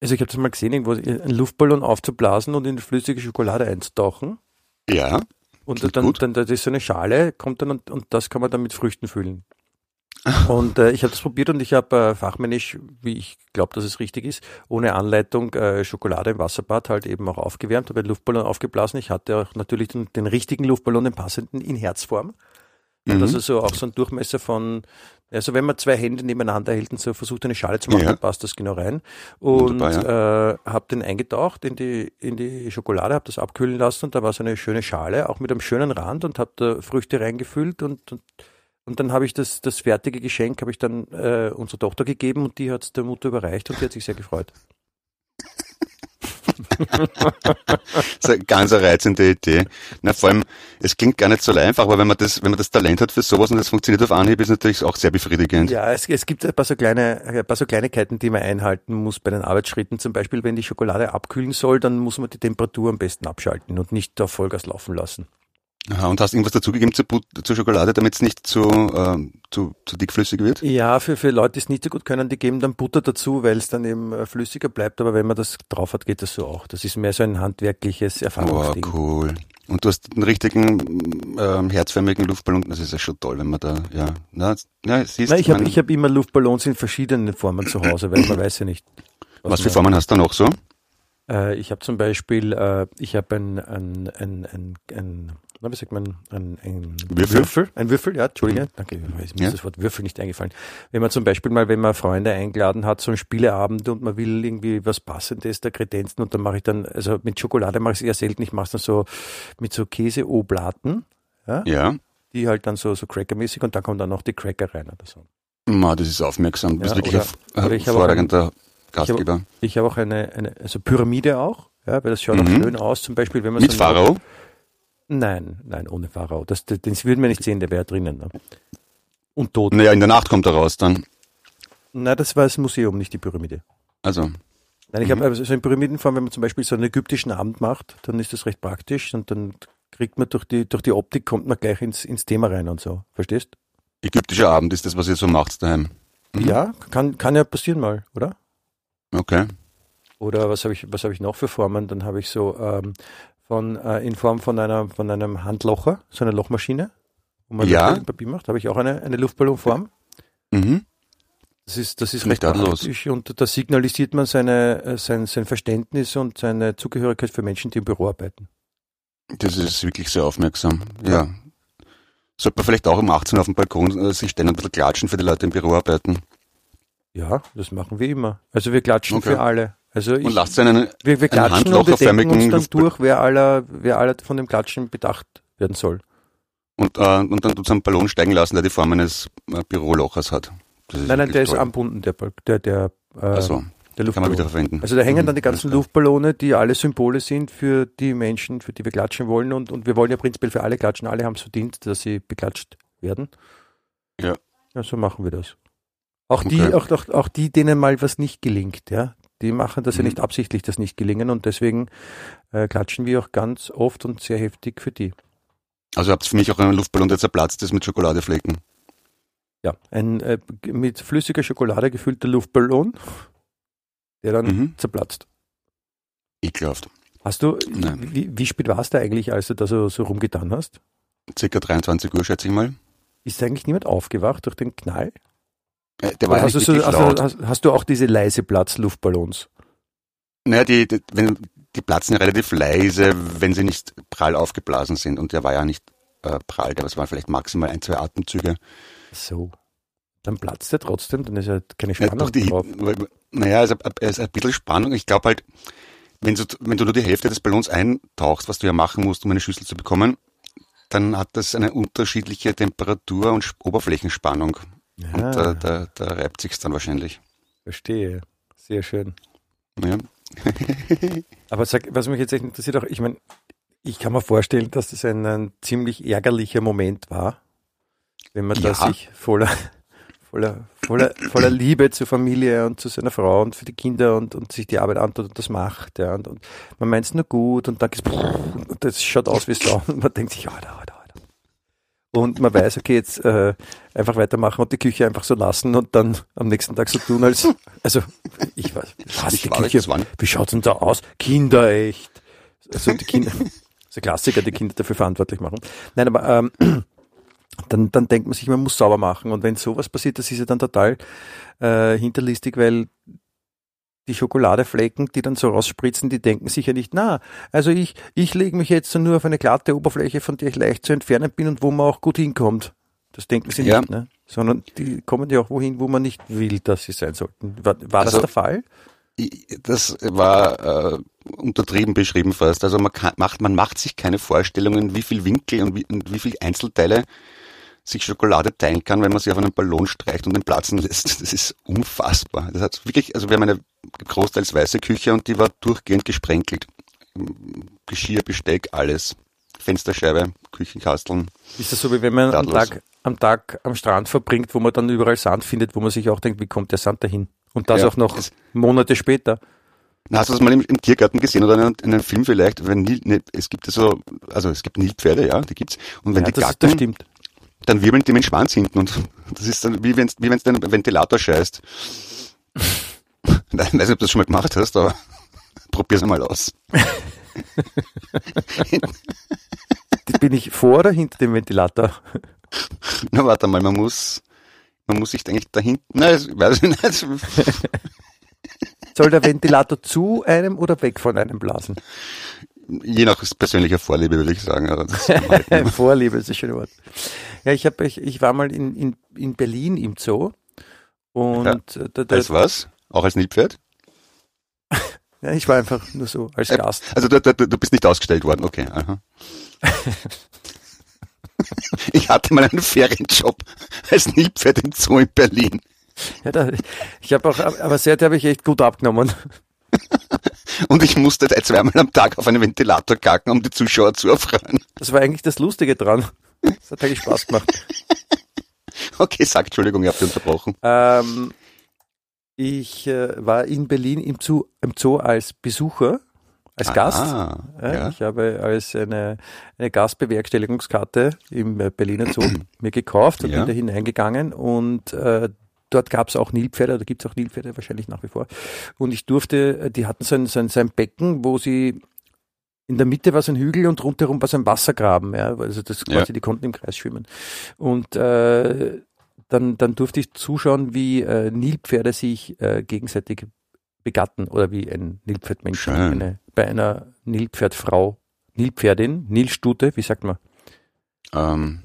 also ich habe das mal gesehen, irgendwo einen Luftballon aufzublasen und in die flüssige Schokolade einzutauchen. Ja, Und dann, gut. dann, das ist so eine Schale, kommt dann und, und das kann man dann mit Früchten füllen. Und äh, ich habe das probiert und ich habe äh, fachmännisch, wie ich glaube, dass es richtig ist, ohne Anleitung äh, Schokolade im Wasserbad halt eben auch aufgewärmt, habe den Luftballon aufgeblasen. Ich hatte auch natürlich den, den richtigen Luftballon, den passenden in Herzform. Mhm. also so auch so ein Durchmesser von, also wenn man zwei Hände nebeneinander hält und so versucht eine Schale zu machen, Ja. dann passt das genau rein. Und Wunderbar, äh, habe den eingetaucht in die, in die Schokolade, habe das abkühlen lassen und da war so eine schöne Schale, auch mit einem schönen Rand und habe da Früchte reingefüllt und, und, und dann habe ich das, das fertige Geschenk habe ich dann äh, unserer Tochter gegeben und die hat es der Mutter überreicht und die hat sich sehr gefreut. Das ist eine ganz eine reizende Idee. Na, vor allem, es klingt gar nicht so einfach, aber wenn man das, wenn man das Talent hat für sowas und das funktioniert auf Anhieb, ist natürlich auch sehr befriedigend. Ja, es, es gibt ein paar, so kleine, ein paar so Kleinigkeiten, die man einhalten muss bei den Arbeitsschritten. Zum Beispiel, wenn die Schokolade abkühlen soll, dann muss man die Temperatur am besten abschalten und nicht auf Vollgas laufen lassen. Aha, und hast irgendwas dazugegeben zur, zur Schokolade, damit es nicht zu, ähm, zu, zu dickflüssig wird? Ja, für, für Leute, die es nicht so gut können, die geben dann Butter dazu, weil es dann eben äh, flüssiger bleibt. Aber wenn man das drauf hat, geht das so auch. Das ist mehr so ein handwerkliches Oh, Erfahrungsding. cool. Und du hast einen richtigen ähm, herzförmigen Luftballon, das ist ja schon toll, wenn man da, ja, na, ja siehst Na, ich habe hab immer Luftballons in verschiedenen Formen zu Hause, weil man weiß ja nicht. was für man- Formen hast du noch so? Äh, ich habe zum Beispiel, äh, ich habe ein, ein, ein, ein, ein, na, wie sagt man, ein, ein Würfel? Ein Würfel, ja, Entschuldige, danke, mir ist Ja. das Wort Würfel nicht eingefallen. Wenn man zum Beispiel mal, wenn man Freunde eingeladen hat, so ein Spieleabend und man will irgendwie was Passendes da kredenzen und dann mache ich dann, also mit Schokolade mache ich es eher selten, ich mache es dann so mit so Käseoblaten, Ja. die halt dann so, so Crackermäßig und da kommen dann noch die Cracker rein oder so. Ma, das ist aufmerksam. Bist Ja, wirklich oder- ein auch hervorragender Gastgeber. Ich habe auch eine, eine also Pyramide auch, ja, weil das schaut auch Mhm. schön aus, zum Beispiel, wenn man Mit so Pharao? Nein, nein, ohne Pharao. Das, das, den würden wir nicht sehen, der wäre drinnen. Ne? Und tot. Naja, in der Nacht kommt er raus dann. Nein, das war das Museum, nicht die Pyramide. Also, Nein, ich habe also so in Pyramidenform, wenn man zum Beispiel so einen ägyptischen Abend macht, dann ist das recht praktisch und dann kriegt man durch die, durch die Optik kommt man gleich ins, ins Thema rein und so. Verstehst? ägyptischer Abend ist das, was ihr so macht daheim. Mhm. Ja, kann, kann ja passieren mal, oder? Okay. Oder was habe ich, was habe ich noch für Formen? Dann habe ich so ähm, von äh, in Form von einer von einem Handlocher, so eine Lochmaschine, wo man Ja. Papier macht, habe ich auch eine, eine Luftballonform. Mhm. Das ist, das ist recht praktisch und da signalisiert man seine, äh, sein, sein Verständnis und seine Zugehörigkeit für Menschen, die im Büro arbeiten. Das ist wirklich sehr aufmerksam. Ja. Sollte man vielleicht auch um 18 Uhr auf dem Balkon äh, sich stellen und ein bisschen klatschen für die Leute, die im Büro arbeiten. Ja, das machen wir immer. Also wir klatschen Okay. für alle. Also ich, Und lasst einen, wir, wir klatschen und wir denken uns dann durch, wer aller, wer aller von dem Klatschen bedacht werden soll. und, äh, und dann tut einen Ballon steigen lassen, der die Form eines äh, Bürolochers hat. Nein, nein, der ist toll. anbunden, der, Ball- der, der, äh, Also, der kann man Luftballon. wieder verwenden. Also da hängen dann die Mhm, ganzen. Luftballone, die alle Symbole sind für die Menschen, für die wir klatschen wollen. Und, und wir wollen ja prinzipiell für alle klatschen. Alle haben es verdient, dass sie beklatscht werden. Ja. Ja, so machen wir das. Auch die, Okay. auch, auch, auch die, denen mal was nicht gelingt, ja. Die machen das ja Mhm. nicht absichtlich, das nicht gelingen. Und deswegen äh, klatschen wir auch ganz oft und sehr heftig für die. Also habt ihr für mich auch einen Luftballon, der zerplatzt ist mit Schokoladeflecken. Ja, ein äh, mit flüssiger Schokolade gefüllter Luftballon, der dann Mhm. zerplatzt. Ekelhaft. Hast du, Nein. wie, wie spät warst du eigentlich, als du da so, so rumgetan hast? Circa 23 Uhr, schätze ich mal. Ist eigentlich niemand aufgewacht durch den Knall? Äh, Der war ja hast, nicht du also, laut. hast, hast du auch diese leise Platzluftballons? Naja, die, die, wenn, die platzen ja relativ leise, wenn sie nicht prall aufgeblasen sind. Und der war ja nicht äh, prall, der- das waren vielleicht maximal ein, zwei Atemzüge. So. Dann platzt er trotzdem, dann ist ja keine Ja, Spannung durch die, drauf. naja, es ist, ist ein bisschen Spannung. Ich glaube halt, wenn du, wenn du nur die Hälfte des Ballons eintauchst, was du ja machen musst, um eine Schüssel zu bekommen, dann hat das eine unterschiedliche Temperatur und Sp- Oberflächenspannung. Und Ja, da, da, da reibt sich's dann wahrscheinlich. verstehe. Sehr schön. Ja. Aber sag, was mich jetzt echt interessiert, auch, ich meine, ich kann mir vorstellen, dass das ein, ein ziemlich ärgerlicher Moment war, wenn man da Ja. sich voller, voller, voller, voller Liebe zur Familie und zu seiner Frau und für die Kinder und, und sich die Arbeit antut und das macht. Ja, und, und man meint es nur gut und dann geht's und das schaut aus wie Sau und man denkt sich, Alter, Alter, Alter. Und man weiß, okay, jetzt äh, einfach weitermachen und die Küche einfach so lassen und dann am nächsten Tag so tun, als, also ich weiß, was, Ich die Küche, wie schaut's denn da aus? Kinder echt. Also die Kinder, das ist ein Klassiker, die Kinder dafür verantwortlich machen. Nein, aber ähm, dann, dann denkt man sich, man muss sauber machen. Und wenn sowas passiert, das ist ja dann total äh, hinterlistig, weil die Schokoladeflecken, die dann so rausspritzen, die denken sich ja nicht, na, also ich, ich lege mich jetzt nur auf eine glatte Oberfläche, von der ich leicht zu entfernen bin und wo man auch gut hinkommt. Das denken sie Ja. nicht, ne? Sondern die kommen ja auch wohin, wo man nicht will, dass sie sein sollten. War, war Also- das der Fall? Das war äh, untertrieben beschrieben fast. Also man kann, macht, man macht sich keine Vorstellungen, wie viel Winkel und wie, und wie viel Einzelteile sich Schokolade teilen kann, wenn man sie auf einen Ballon streicht und den platzen lässt. Das ist unfassbar. Das hat wirklich, also wir haben eine großteils weiße Küche und die war durchgehend gesprenkelt. Geschirr, Besteck, alles. Fensterscheibe, Küchenkasteln. Ist das so, wie wenn man am. Tag, am Tag am Strand verbringt, wo man dann überall Sand findet, wo man sich auch denkt, wie kommt der Sand dahin? Und das Ja, auch noch Monate später. Na, hast du das mal im, im Tiergarten gesehen oder in einem, in einem Film vielleicht? Wenn Nil, ne, es gibt so, also es gibt Nilpferde, ja, die gibt's. Und wenn ja, die das, gacken, das stimmt. Dann wirbeln die mit dem Schwanz hinten und das ist dann wie wenn wie wenn's deinen Ventilator scheißt. Nein, ich weiß nicht, ob du das schon mal gemacht hast, aber probier's einmal aus. Bin ich vor oder hinter dem Ventilator? Na, warte mal, man muss, man muss sich eigentlich dahinten, nein, ich weiß ich nicht. Soll der Ventilator zu einem oder weg von einem blasen? Je nach persönlicher Vorliebe, würde ich sagen. Vorliebe ist ein schönes Wort. Ja, ich, hab, ich, ich war mal in, in, in Berlin im Zoo und Ja. äh, da, da, als was? Auch als Nilpferd? ja, ich war einfach nur so als Äh, Gast. Also du, du, du bist nicht ausgestellt worden, okay. Ich hatte mal einen Ferienjob als Nilpferd im Zoo in Berlin. Ja, da, ich habe auch, aber seitdem habe ich echt gut abgenommen. Und ich musste zweimal am Tag auf einen Ventilator kacken, um die Zuschauer zu erfreuen. Das war eigentlich das Lustige dran. Das hat eigentlich Spaß gemacht. Okay, sag, Entschuldigung, ich habe dich unterbrochen. Ähm, Ich äh, war in Berlin im Zoo, im Zoo als Besucher, als Ah, Gast. ja. Ja, Ich habe als eine, eine Gastbewerkstelligungskarte im äh, Berliner Zoo mir gekauft und Ja. bin da hineingegangen und äh, dort gab es auch Nilpferde, oder gibt es auch Nilpferde wahrscheinlich nach wie vor. Und ich durfte, äh, die hatten so ein, so ein, so ein Becken, wo sie in der Mitte war so ein Hügel und rundherum war so ein Wassergraben, ja, also das Ja. quasi, die konnten im Kreis schwimmen. Und äh, dann, dann durfte ich zuschauen, wie äh, Nilpferde sich äh, gegenseitig begatten oder wie ein Nilpferdmensch eine, bei einer Nilpferdfrau, Nilpferdin, Nilstute, wie sagt man? Ähm,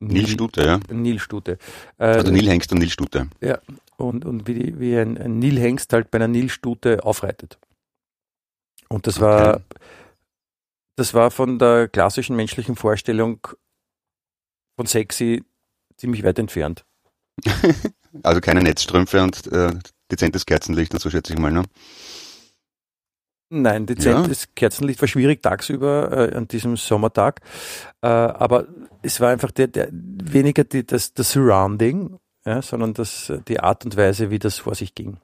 Nil- Nilstute, ja. Nilstute. Äh, Also Nilhengst und Nilstute. Ja, und, und wie, wie ein, ein Nilhengst halt bei einer Nilstute aufreitet. Und das war, Okay. Das war von der klassischen menschlichen Vorstellung von sexy ziemlich weit entfernt. Also keine Netzstrümpfe und äh, dezentes Kerzenlicht und so schätze ich mal, ne? Nein, dezentes Kerzenlicht war schwierig tagsüber äh, an diesem Sommertag, äh, aber es war einfach der, der weniger die, das, das Surrounding, ja, sondern das, die Art und Weise, wie das vor sich ging.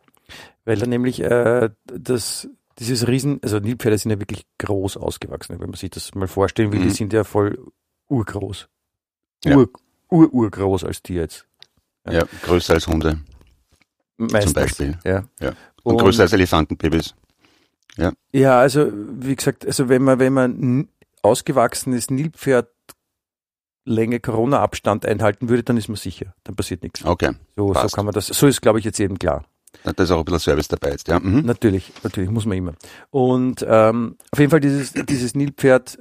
Weil dann nämlich äh, das, dieses Riesen, also Nilpferde sind ja wirklich groß ausgewachsen, wenn man sich das mal vorstellen will, die Mhm. sind ja voll urgroß. Ja. Ur, ur, urgroß als Tier jetzt. Ja. Ja, größer als Hunde Meistens. zum Beispiel. Ja. Ja. Und, größer als Elefantenbabys. Ja, also wie gesagt, also wenn man, wenn man ausgewachsenes Nilpferd Länge Corona-Abstand einhalten würde, dann ist man sicher. Dann passiert nichts. Okay. So, so kann man das. So ist, glaube ich, jetzt jedem klar. Da ist auch ein bisschen Service dabei jetzt, ja. Mhm. Natürlich, natürlich, muss man immer. Und ähm, auf jeden Fall dieses, dieses Nilpferd,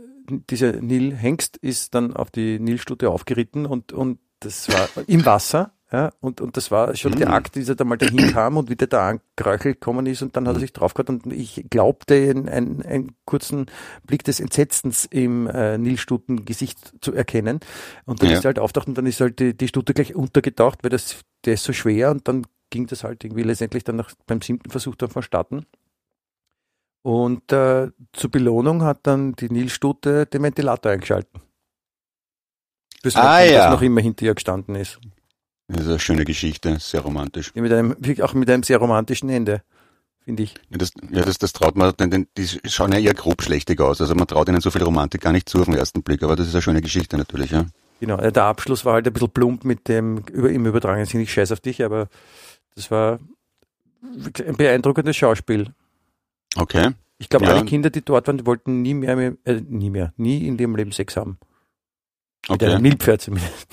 dieser Nilhengst ist dann auf die Nilstute aufgeritten und, und das war im Wasser. Ja, und, und das war schon der Mhm. Akt, dieser da mal dahin kam und wieder da angeräuchelt gekommen ist und dann hat er sich draufgehört und ich glaubte einen, einen, einen kurzen Blick des Entsetzens im äh, Nilstutengesicht zu erkennen. Und dann Ja. ist er halt auftaucht und dann ist halt die, die Stute gleich untergetaucht, weil das, der ist so schwer und dann ging das halt irgendwie letztendlich dann nach, beim siebten Versuch dann vonstatten. Und äh, zur Belohnung hat dann die Nilstute den Ventilator eingeschalten. Das, Ah, noch, ja. das noch immer hinter ihr gestanden ist. Das ist eine schöne Geschichte, sehr romantisch. Ja, Mit einem, auch mit einem sehr romantischen Ende, finde ich. Ja, das, ja, das, das traut man, denn, die schauen ja eher grob schlechtig aus. Also man traut ihnen so viel Romantik gar nicht zu auf den ersten Blick, aber das ist eine schöne Geschichte natürlich, ja. Genau, der Abschluss war halt ein bisschen plump mit dem über, im übertragenen Sinn, ich scheiß auf dich, aber das war ein beeindruckendes Schauspiel. Okay. Ich glaube, Ja. alle Kinder, die dort waren, die wollten nie mehr, äh, nie mehr, nie in ihrem Leben Sex haben. Mit Okay. einem Nilpferd zumindest.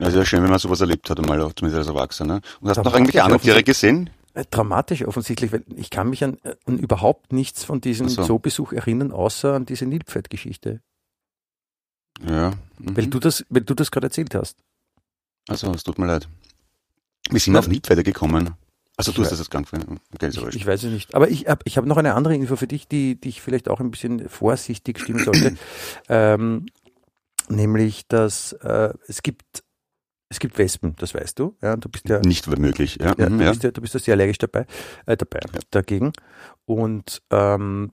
Ja, ist ja schön, wenn man sowas erlebt hat, einmal auch zumindest als Erwachsener. Und hast du noch irgendwelche anderen Tiere gesehen? Äh, Dramatisch offensichtlich, weil ich kann mich an, an überhaupt nichts von diesem so. Zoobesuch erinnern, außer an diese Nilpferdgeschichte. Ja. Mhm. Weil du das, weil du das gerade erzählt hast. Also, es tut mir leid. Wie sind wir auf Nilpferde gekommen? Also du hast das jetzt nicht. Okay, Ich, ich weiß es nicht. Aber ich habe ich hab noch eine andere Info für dich, die dich vielleicht auch ein bisschen vorsichtig stimmen sollte. ähm, nämlich, dass äh, es gibt es gibt Wespen, das weißt du. Ja, du bist ja, Nicht möglich, ja. ja, mhm, du, ja. bist ja du bist ja sehr allergisch dabei, äh, dabei Ja. dagegen. Und ähm,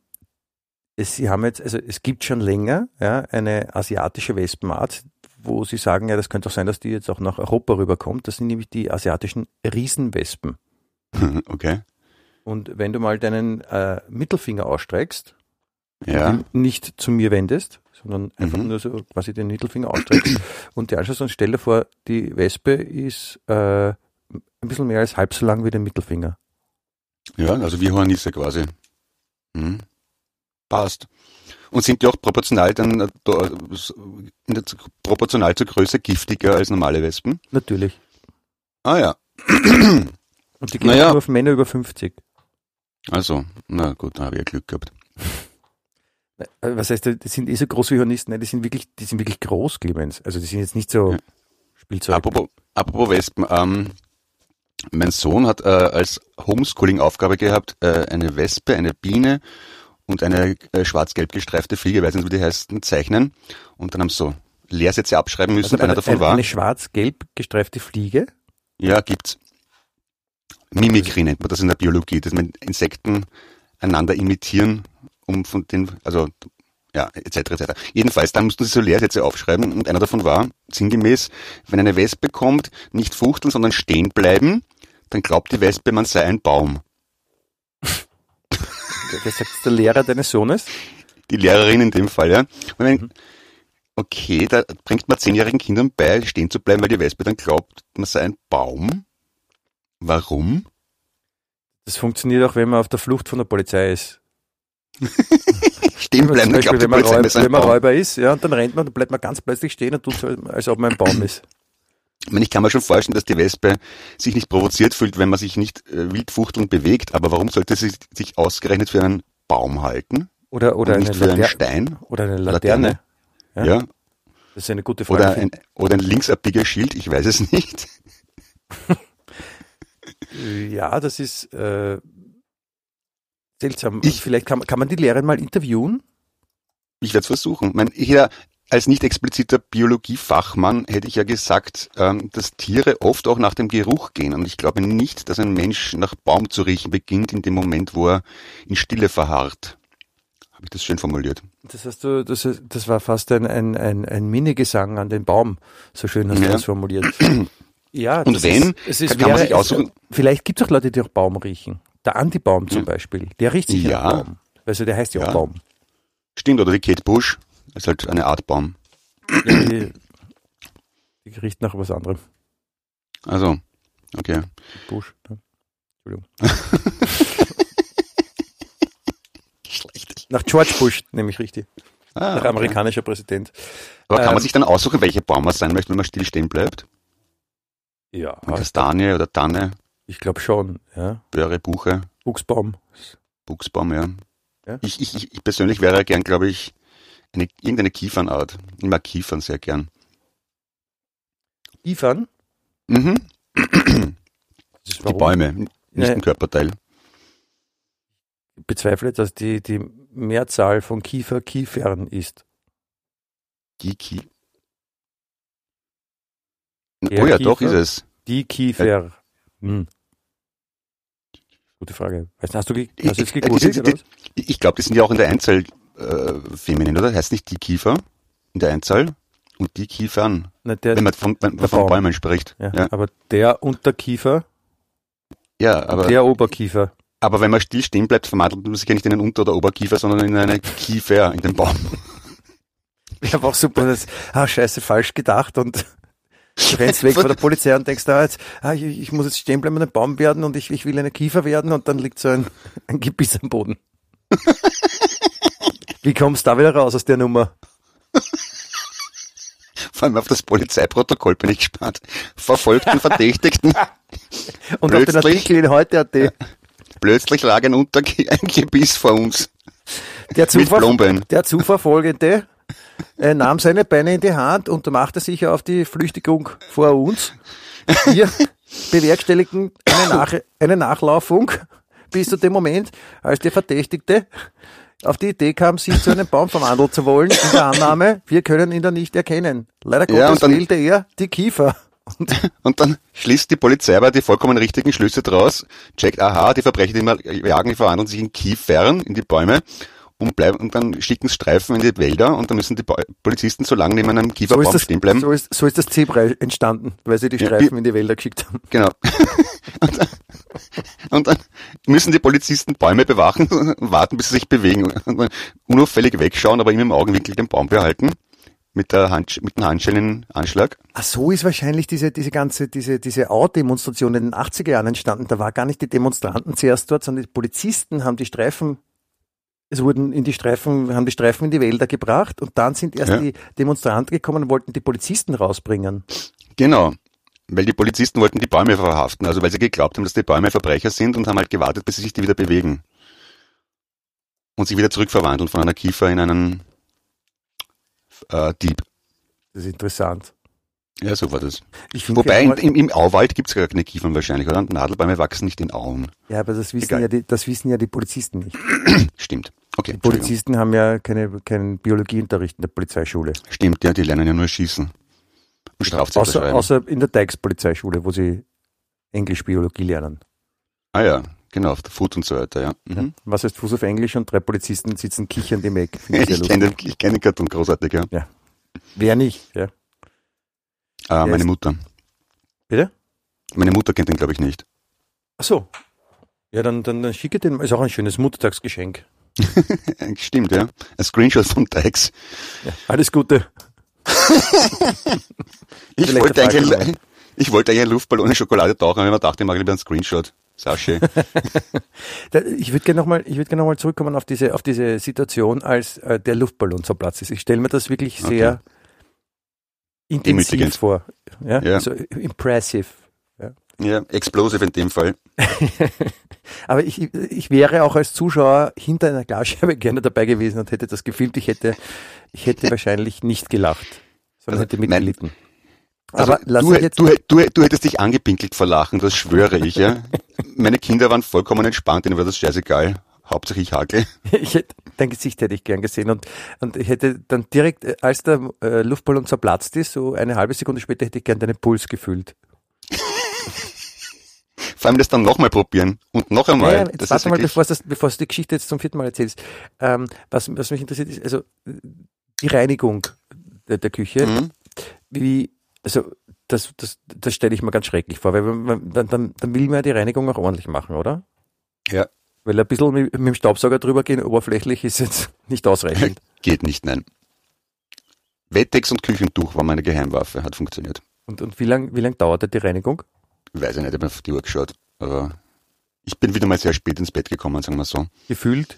es, sie haben jetzt, also es gibt schon länger ja, eine asiatische Wespenart, wo sie sagen, ja, das könnte auch sein, dass die jetzt auch nach Europa rüberkommt. Das sind nämlich die asiatischen Riesenwespen. Okay. Und wenn du mal deinen äh, Mittelfinger ausstreckst, Ja. nicht zu mir wendest, sondern einfach Mhm. nur so quasi den Mittelfinger ausstreckst und dir anschaust und stell dir vor, die Wespe ist äh, ein bisschen mehr als halb so lang wie der Mittelfinger. Ja, also wie Hornisse quasi. Mhm. Passt. Und sind die auch proportional dann äh, der, proportional zur Größe giftiger als normale Wespen? Natürlich. Ah ja. Und die gehen Naja. nur auf Männer über 50. Also, na gut, da habe ich ja Glück gehabt. Äh, Was heißt, die sind eh so groß wie Hornissen? Nein, die sind wirklich, die sind wirklich groß, Clemens. Also die sind jetzt nicht so Ja. Spielzeug. Apropos, apropos Wespen, ähm, mein Sohn hat äh, als Homeschooling-Aufgabe gehabt, äh, eine Wespe, eine Biene und eine äh, schwarz-gelb gestreifte Fliege, weiß nicht, wie die heißen, zeichnen. Und dann haben sie so Lehrsätze abschreiben müssen, Also einer eine, davon eine, war, eine schwarz-gelb gestreifte Fliege. ja, gibt's. Mimikry nennt man das in der Biologie, dass man Insekten einander imitieren, um von den, also ja, etc. etc. Jedenfalls, dann mussten sie so Lehrsätze aufschreiben und einer davon war, sinngemäß, wenn eine Wespe kommt, nicht fuchteln, sondern stehen bleiben, dann glaubt die Wespe, man sei ein Baum. Das sagt der Lehrer deines Sohnes. Die Lehrerin in dem Fall, ja. Wenn, okay, da bringt man zehnjährigen Kindern bei, stehen zu bleiben, weil die Wespe dann glaubt, man sei ein Baum. Warum? Das funktioniert auch, wenn man auf der Flucht von der Polizei ist. Stehen bleiben, dann Beispiel, glaubt wenn man, Räuber, wenn man. Räuber ist, ja, und dann rennt man, dann bleibt man ganz plötzlich stehen und tut so, als ob man ein Baum ist. Ich meine, ich kann mir schon vorstellen, dass die Wespe sich nicht provoziert fühlt, wenn man sich nicht äh, wild fuchtelnd bewegt, aber warum sollte sie sich ausgerechnet für einen Baum halten Oder, oder, nicht für einen Stein? oder eine Laterne. Ja. Ja. Das ist eine gute Frage. Oder ein, oder ein linksabbieger Schild, ich weiß es nicht. ja, das ist äh, seltsam. Ich- Vielleicht kann, man- kann man die Lehrerin mal interviewen. Ich werde es versuchen. Mein, ich, ja, als nicht expliziter Biologiefachmann hätte ich ja gesagt, ähm, dass Tiere oft auch nach dem Geruch gehen. Und ich glaube nicht, dass ein Mensch nach Baum zu riechen beginnt in dem Moment, wo er in Stille verharrt. Habe ich das schön formuliert? Das hast du, das, das war fast ein, ein, ein, ein Minigesang an den Baum. So schön hast du Ja. das formuliert. Ja, Und das wenn, ist, es ist, kann man sich aussuchen- Vielleicht gibt es auch Leute, die auch Baum riechen. Der Anti-Baum zum Ja. Beispiel, der riecht sich Ja. Baum. Also der heißt ja, Ja. auch Baum. Stimmt, oder wie Kate Bush. Ist halt eine Art Baum. Ja, die, die riecht nach was anderem. Also, okay. Busch. Ja. Entschuldigung. Schlecht. Nach George Bush, nämlich richtig. Ah, Nach okay. amerikanischer Präsident. Aber kann Ähm, man sich dann aussuchen, welcher Baum man sein möchte, wenn man still stehen bleibt? Ja, Kastanie oder Tanne, ich glaube schon. Ja. Böhre, Buche, Buchsbaum. Buchsbaum, ja. Ja. Ich, ich, ich- ich persönlich wäre gern, glaube ich, eine, irgendeine Kiefernart. Ich mag Kiefern sehr gern. Kiefern. Mhm. Die? Bäume, nicht ein Körperteil. Ich bezweifle, dass die, die Mehrzahl von Kiefer Kiefern ist. Die Der oh ja, Kiefer? doch ist es. Die Kiefer. Hm. Gute Frage. Weißt hast du, hast du jetzt Ich- ich- gegoogelt? was? Ich ich glaube, die sind ja auch in der Einzahl äh, feminin, oder? Heißt nicht die Kiefer in der Einzahl? Und die Kiefern, Na, der, wenn man von, wenn man von. Bäumen spricht. ja, Ja, Aber der Unterkiefer, ja aber, der Oberkiefer. aber wenn man still stehen bleibt, verwandelt man sich ja nicht in einen Unter- oder Oberkiefer, sondern in eine Kiefer in den Baum. Ja, war auch super. Das, ah, scheiße, falsch gedacht und du rennst weg von der Polizei und denkst, ah, jetzt, ah, ich, ich muss jetzt stehen bleiben und ein Baum werden und ich, ich will eine Kiefer werden und dann liegt so ein, ein Gebiss am Boden. Wie kommst du da wieder raus aus der Nummer? Vor allem auf das Polizeiprotokoll bin ich gespannt. Verfolgten Verdächtigten. Und auf den Plötzlich- Artikel in heute.at. Plötzlich lag ein, Unter ein Gebiss vor uns. Der Blombeeren. der Zuverfolgende äh, nahm seine Beine in die Hand und machte sich auf die Flüchtigung vor uns. Wir bewerkstelligten eine, Nach eine Nachlaufung bis zu dem Moment, als der Verdächtigte auf die Idee kam, sich zu einem Baum verwandeln zu wollen, in der Annahme, wir können ihn da nicht erkennen. Leider Gottes Ja, und dann- wählte er die Kiefer. Und Und dann schließt die Polizei aber die vollkommen richtigen Schlüsse draus, checkt, aha, die Verbrecher, die mal jagen, die verwandeln sich in Kiefern, in die Bäume und bleiben, und dann schicken sie Streifen in die Wälder und dann müssen die Polizisten so lange neben einem so ist, Kieferbaum das, stehen bleiben. so, ist, so ist das Zebra entstanden, weil sie die Ja, Streifen in die Wälder geschickt haben. Genau. und, dann, und dann müssen die Polizisten Bäume bewachen und warten, bis sie sich bewegen. Und dann unauffällig wegschauen, aber immer im Augenwinkel den Baum behalten. Mit, der Hand, mit dem Handschellenanschlag. Ach so ist wahrscheinlich diese, diese ganze, diese, diese Out-Demonstration in den 80er Jahren entstanden. Da war gar nicht die Demonstranten zuerst dort, sondern die Polizisten haben die Streifen, es wurden in die Streifen, haben die Streifen in die Wälder gebracht und dann sind erst Ja. die Demonstranten gekommen und wollten die Polizisten rausbringen. Genau. Weil die Polizisten wollten die Bäume verhaften, also weil sie geglaubt haben, dass die Bäume Verbrecher sind und haben halt gewartet, bis sie sich die wieder bewegen. Und sich wieder zurückverwandeln von einer Kiefer in einen äh, Dieb. Das ist interessant. Ja, so war das. Wobei mal- im, im Auwald gibt's gar keine Kiefern wahrscheinlich, oder? Nadelbäume wachsen nicht in Auen. ja, aber das wissen Egal. ja, die, das wissen ja die Polizisten nicht. Stimmt. Okay. Die. Polizisten haben ja keine, keinen Biologieunterricht in der Polizeischule. Stimmt, ja, die lernen ja nur schießen. Und Strafzettel Außer, schreiben. außer in der Deix-Polizeischule, wo sie Englisch Biologie lernen. ah ja, genau, auf der Foot und so weiter, ja. Mhm. Was heißt Fuß auf Englisch und drei Polizisten sitzen kichernd im Eck. Ich kenne den, kenn den Cartoon großartig, ja. Wer nicht, ja. Ah, meine ist- Mutter. Bitte? Meine Mutter kennt den, glaube ich, nicht. Ach so. Ja, dann, dann, dann schicke den, ist auch ein schönes Muttertagsgeschenk. Stimmt, ja. Ein Screenshot von Dykes. Ja, alles Gute. Ich wollte, eigentlich, ich wollte eigentlich einen Luftballon in Schokolade tauchen, aber ich dachte, ich mache lieber einen Screenshot. Sasche. Ich würde gerne nochmal, ich würde gerne nochmal zurückkommen auf diese, auf diese Situation, als äh, der Luftballon zerplatzt ist. Ich stelle mir das wirklich sehr intensiv Demütigend. vor. Ja, Ja. so impressive. Ja, explosive in dem Fall. Aber ich, ich wäre auch als Zuschauer hinter einer Glasscheibe gerne dabei gewesen und hätte das gefilmt. Ich hätte, ich hätte wahrscheinlich nicht gelacht, sondern Also, hätte mitgelitten. Also Aber lass du, du, du, du hättest dich angepinkelt vor Lachen, das schwöre ich, ja. Meine Kinder waren vollkommen entspannt, ihnen war das scheißegal. Hauptsache ich hakel. ich hätte, dein Gesicht hätte ich gern gesehen und, und ich hätte dann direkt, äh, als der äh, Luftballon zerplatzt ist, so eine halbe Sekunde später hätte ich gern deinen Puls gefühlt. Vor allem das dann nochmal probieren und noch einmal. Ja, ja, jetzt warte mal, bevor du, bevor du die Geschichte jetzt zum vierten Mal erzählst. Ähm, was, was mich interessiert ist, also die Reinigung der, der Küche, Mhm. wie, also das, das, das stelle ich mir ganz schrecklich vor, weil man, dann, dann, dann will man ja die Reinigung auch ordentlich machen, oder? Ja. Weil ein bisschen mit, mit dem Staubsauger drüber gehen, oberflächlich ist jetzt nicht ausreichend. Geht nicht, nein. Wettex und Küchentuch war meine Geheimwaffe, hat funktioniert. Und, und wie lang, wie lang dauert die Reinigung? Weiß ich nicht, ich habe auf die Uhr geschaut. Aber ich bin wieder mal sehr spät ins Bett gekommen, sagen wir so. Gefühlt?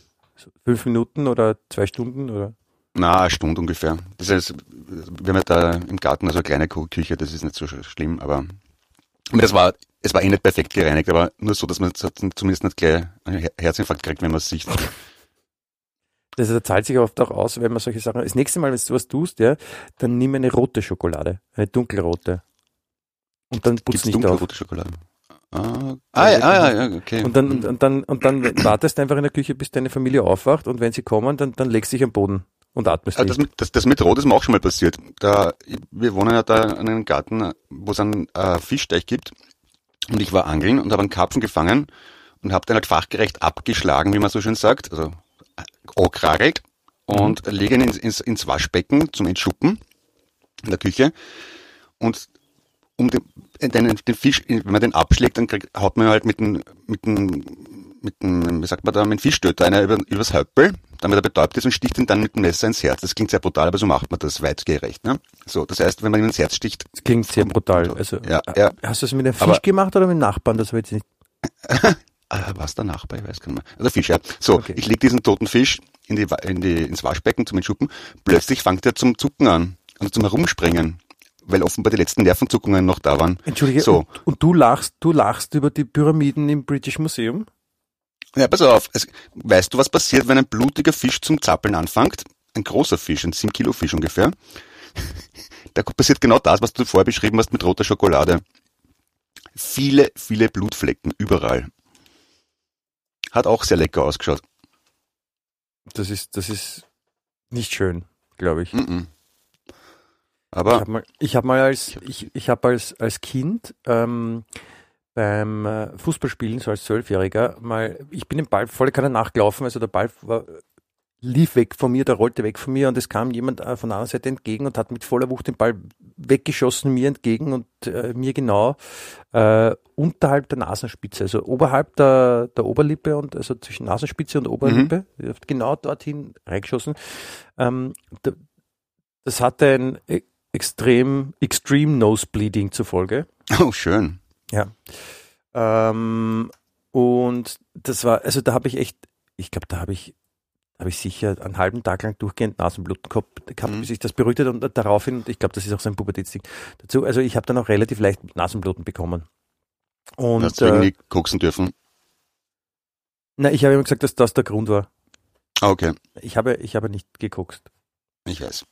Fünf Minuten oder zwei Stunden oder? Na, eine Stunde ungefähr. Das heißt, wir haben ja da im Garten also eine kleine Kü- Küche, das ist nicht so sch- schlimm, aber das war, es war eh nicht perfekt gereinigt, aber nur so, dass man zumindest nicht gleich einen Her- Herzinfarkt kriegt, wenn man es sieht. Das also, zahlt sich oft auch aus, wenn man solche Sachen. Das nächste Mal, wenn du sowas tust, ja, dann nimm eine rote Schokolade, eine dunkelrote. Und dann putz Gibt's nicht auf. dunkelrote Schokolade? Ah, ah, ja, ah, ja, ja, okay. Und dann, und, und dann, und dann wartest du einfach in der Küche, bis deine Familie aufwacht und wenn sie kommen, dann, dann legst du dich am Boden und atmest Ah, nicht. das, mit- das, das mit Rot ist mir auch schon mal passiert. Da, wir wohnen ja da in einem Garten, wo es einen äh, Fischteich gibt. Und ich war angeln und habe einen Karpfen gefangen und habe den halt fachgerecht abgeschlagen, wie man so schön sagt. Also äh, angeragelt und lege ihn ins, ins, ins Waschbecken zum Entschuppen in der Küche. Und um den, den, den Fisch, wenn man den abschlägt, dann kriegt, haut man halt mit dem, mit dem, mit dem, wie sagt man da, mit dem Fischstöter einer über, übers Häupel, damit er betäubt ist und sticht ihn dann mit dem Messer ins Herz. Das klingt sehr brutal, aber so macht man das weitgerecht. Ne? So, das heißt, wenn man ihm ins Herz sticht, Das klingt sehr brutal. Also, Ja, ja. Hast du es mit einem Fisch Aber- gemacht oder mit dem Nachbarn? Das habe ich jetzt nicht. Ah, was der Nachbar, ich weiß gar nicht mehr. Also Fisch, ja. So, Okay. ich leg diesen toten Fisch in die, in die, ins Waschbecken zum Entschuppen. Plötzlich fängt er zum Zucken an, also zum Herumspringen, weil offenbar die letzten Nervenzuckungen noch da waren. Entschuldige, So. und, und du lachst, du lachst über die Pyramiden im British Museum? Ja, pass auf. Es, weißt du, was passiert, wenn ein blutiger Fisch zum Zappeln anfängt? Ein großer Fisch, ein 7 Kilo Fisch ungefähr. Da passiert genau das, was du vorher beschrieben hast mit roter Schokolade. Viele, viele Blutflecken überall. Hat auch sehr lecker ausgeschaut. Das ist, das ist nicht schön, glaube ich. Mhm. Ich Aber habe mal, ich hab mal als, ich, ich hab als, als Kind ähm, beim äh, Fußballspielen, so als Zwölfjähriger, mal, ich bin im Ball volle Kanne nachgelaufen, also der Ball war, lief weg von mir, der rollte weg von mir und es kam jemand äh, von der anderen Seite entgegen und hat mit voller Wucht den Ball weggeschossen mir entgegen und äh, mir genau äh, unterhalb der Nasenspitze, also oberhalb der, der Oberlippe und also zwischen Nasenspitze und Oberlippe, genau dorthin reingeschossen. Ähm, da, das hatte ein extrem, extreme Nosebleeding zur Folge. oh, schön. Ja. Ähm, und das war, also da habe ich echt, ich glaube, da habe ich, habe ich sicher einen halben Tag lang durchgehend Nasenbluten gehabt, gehabt Mhm. bis ich das beruhigt hat und daraufhin, und ich glaube, das ist auch so ein Pubertätsding dazu, also ich habe dann auch relativ leicht Nasenbluten bekommen. Und Hast du äh, irgendwie koksen dürfen? na, ich habe immer gesagt, dass das der Grund war. Ah, okay. Ich habe, ich habe nicht gekokst. Ich weiß.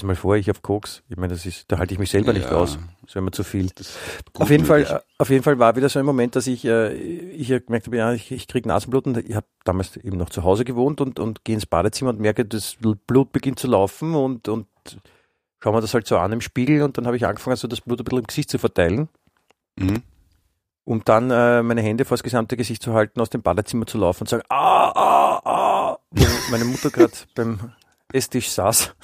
Dir mal vor, ich auf Koks. Ich meine, das ist, da halte ich mich selber nicht Ja, aus. Das wäre mir zu viel. das ist Auf jeden möglich. Fall, äh, auf jeden Fall war wieder so ein Moment, dass ich, äh, ich gemerkt habe, ja, ich, ich kriege Nasenbluten. Ich habe damals eben noch zu Hause gewohnt und, und gehe ins Badezimmer und merke, das Blut beginnt zu laufen und, und schaue mir das halt so an im Spiegel und dann habe ich angefangen, so das Blut ein bisschen im Gesicht zu verteilen, Mhm. um dann äh, meine Hände vor das gesamte Gesicht zu halten, aus dem Badezimmer zu laufen und sagen, ah, ah, ah, wo meine Mutter gerade beim Esstisch saß.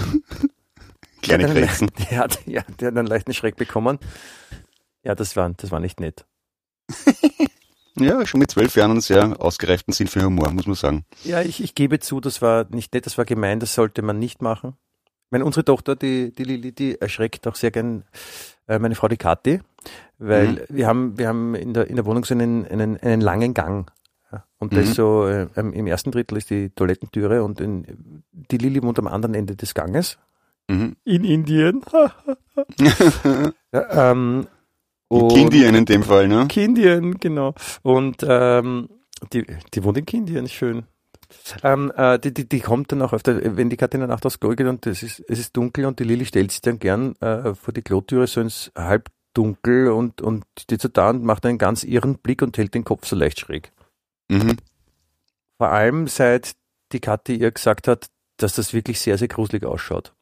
Kleine einen- Grenzen. Die hat, ja, die hat einen leichten Schreck bekommen. Ja, das war, das war nicht nett. Ja, schon mit zwölf Jahren einen sehr ausgereiften Sinn für Humor, muss man sagen. Ja, ich, ich gebe zu, das war nicht nett, das war gemein, das sollte man nicht machen. Meine, unsere Tochter, die, die Lili, die erschreckt auch sehr gern äh, meine Frau, die Kathi, weil Mhm. wir haben, wir haben in der, in der Wohnung so einen, einen, einen langen Gang. Ja. Und das Mhm. ist so, äh, im ersten Drittel ist die Toilettentüre und in, die Lili wohnt am anderen Ende des Ganges. Mhm. In Indien. ja, ähm, In Kindien in dem Fall, ne? Kindien, genau. Und ähm, die, die wohnt in Kindien, schön. Ähm, äh, die, die, die kommt dann auch öfter, wenn die Katja in der Nacht aufs Klo geht und es ist, es ist dunkel und die Lilly stellt sich dann gern äh, vor die Klotüre so ins Halbdunkel und, und steht so da und macht einen ganz irren Blick und hält den Kopf so leicht schräg. Mhm. Vor allem seit die Kathi ihr gesagt hat, dass das wirklich sehr, sehr gruselig ausschaut.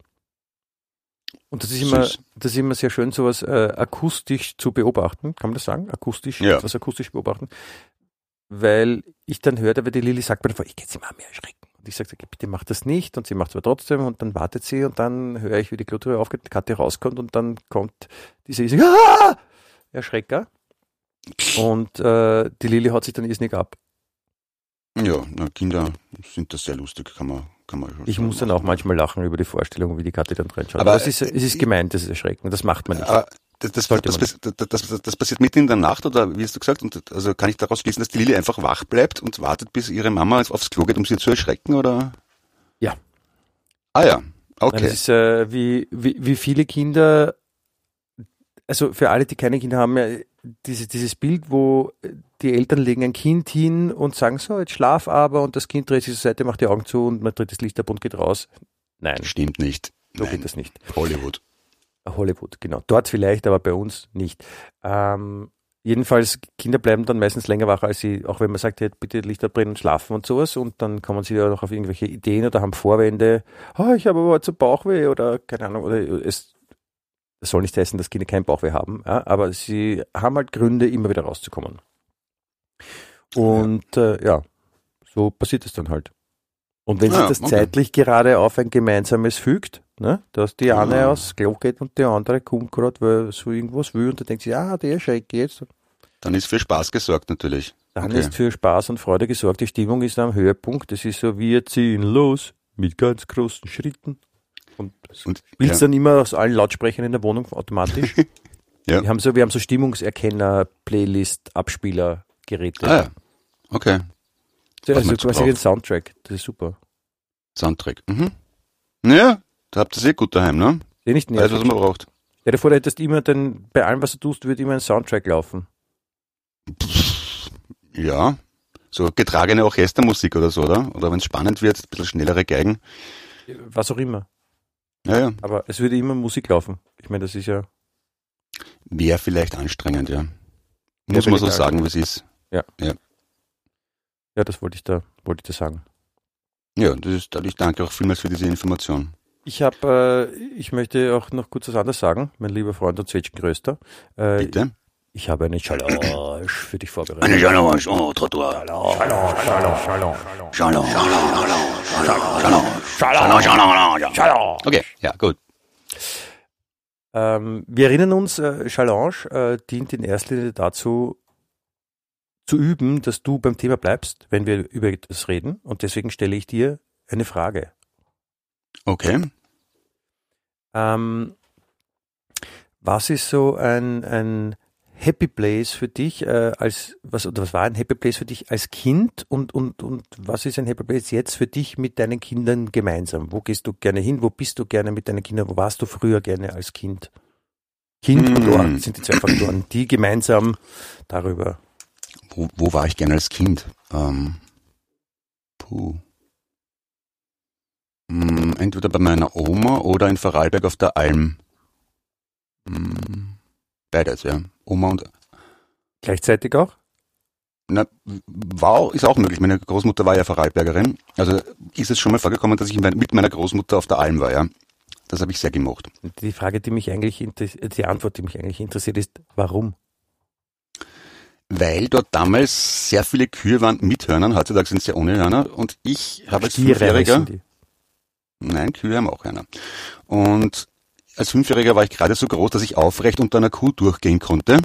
Und das ist immer, Süß. das ist immer sehr schön, sowas äh, akustisch zu beobachten. Kann man das sagen? Akustisch, Ja. etwas akustisch beobachten. Weil ich dann hörte, weil die Lilly sagt mir davor, ich kann sie mal mehr erschrecken. Und ich sage, bitte mach das nicht. Und sie macht es aber trotzdem und dann wartet sie und dann höre ich, wie die Klotüre aufgeht, die Katja rauskommt und dann kommt diese riesige ah! Erschrecker. Und äh, die Lilly haut sich dann irrsinnig ab. Ja, na, Kinder sind das sehr lustig, kann man, kann man schon Ich muss dann auch manchmal lachen über die Vorstellung, wie die Katze dann reinschaut. Aber, Aber es ist, es ist gemeint, das ist erschreckend. Das macht man nicht. Aber das, das, das, das, das, passiert mitten in der Nacht oder wie hast du gesagt? Und also kann ich daraus schließen, dass die Lilly einfach wach bleibt und wartet, bis ihre Mama aufs Klo geht, um sie zu erschrecken, oder? Ja. Ah ja, Nein, okay. Das ist äh, wie, wie, wie viele Kinder, also für alle, die keine Kinder haben, ja, diese, dieses Bild, wo die Eltern legen ein Kind hin und sagen so, jetzt schlaf aber und das Kind dreht sich zur Seite, macht die Augen zu und man dreht das Licht ab und geht raus. Nein, Stimmt nicht. so Nein. geht das nicht. Hollywood. Hollywood, genau. Dort vielleicht, aber bei uns nicht. Ähm, jedenfalls, Kinder bleiben dann meistens länger wach, als sie, auch wenn man sagt, hey, bitte Licht abbrennen und schlafen und sowas, und dann kommen sie ja noch auf irgendwelche Ideen oder haben Vorwände, oh, ich habe aber heute so Bauchweh oder keine Ahnung, oder es, das soll nicht heißen, dass Kinder kein Bauchweh haben, ja, aber sie haben halt Gründe, immer wieder rauszukommen. Und äh, ja, so passiert es dann halt. Und wenn Ja, sich das okay. zeitlich gerade auf ein gemeinsames fügt, ne, dass die eine Ja. aufs Klo geht und die andere kommt gerade, weil so irgendwas will und dann denkt sie, ah, der schreckt jetzt. Dann ist für Spaß gesorgt natürlich. Dann Okay. ist für Spaß und Freude gesorgt. Die Stimmung ist am Höhepunkt. Das ist so, wir ziehen los mit ganz großen Schritten. Und es Und spielt ja, dann immer aus allen Lautsprechern in der Wohnung automatisch. Ja. Wir haben so, wir haben so Stimmungserkenner, Playlist, Abspieler, Geräte. ah, ja. okay. was also quasi ein Soundtrack. Das ist super. Soundtrack. Mhm. Naja, da habt ihr sehr gut daheim, ne? Der nicht Alles, was nervig. man braucht. Stell dir vor, du hättest immer den, bei allem, was du tust, wird immer ein Soundtrack laufen. Ja. So getragene Orchestermusik oder so, oder? Oder wenn es spannend wird, ein bisschen schnellere Geigen. Was auch immer. Ja, ja. Aber es würde immer Musik laufen. Ich meine, das ist ja, Wäre vielleicht anstrengend, ja. Ja, Muss man so sagen, wie es ist. Ja, das wollte ich da, wollte ich da sagen. Ja, das ist, ich danke auch vielmals für diese Information. Ich habe, äh, ich möchte auch noch kurz was anderes sagen, mein lieber Freund und Zwetschgengrößter. Äh, Bitte? ich habe eine Challenge für dich vorbereitet. Eine Challenge, oh, Trottoir. Shalom. Shalom. Shalom, Shalom, Shalom. Okay, ja, gut. Ähm, wir erinnern uns, äh, Challenge äh, dient in erster Linie dazu, zu üben, dass du beim Thema bleibst, wenn wir über etwas reden. Und deswegen stelle ich dir eine Frage. Okay. Ähm, was ist so ein, ein Happy Place für dich äh, als was oder was war ein Happy Place für dich als Kind und und und was ist ein Happy Place jetzt für dich mit deinen Kindern gemeinsam? Wo gehst du gerne hin? Wo bist du gerne mit deinen Kindern? Wo warst du früher gerne als Kind? Kind und Mm. Ort sind die zwei Faktoren, die gemeinsam darüber. Wo, wo war ich gerne als Kind? Ähm, puh. Hm, entweder bei meiner Oma oder in Vorarlberg auf der Alm. Hm, beides, ja. Oma und Gleichzeitig auch? Na, war, ist auch möglich. Meine Großmutter war ja Vorarlbergerin. Also ist es schon mal vorgekommen, dass ich mit meiner Großmutter auf der Alm war, ja. Das habe ich sehr gemocht. Die Frage, die mich eigentlich interessiert, die Antwort, die mich eigentlich interessiert, ist, warum? Weil dort damals sehr viele Kühe waren mit Hörnern, heutzutage sind sie ohne Hörner. Und ich habe als Tiere Fünfjähriger, nein, Kühe haben auch Hörner. Und als Fünfjähriger war ich gerade so groß, dass ich aufrecht unter einer Kuh durchgehen konnte.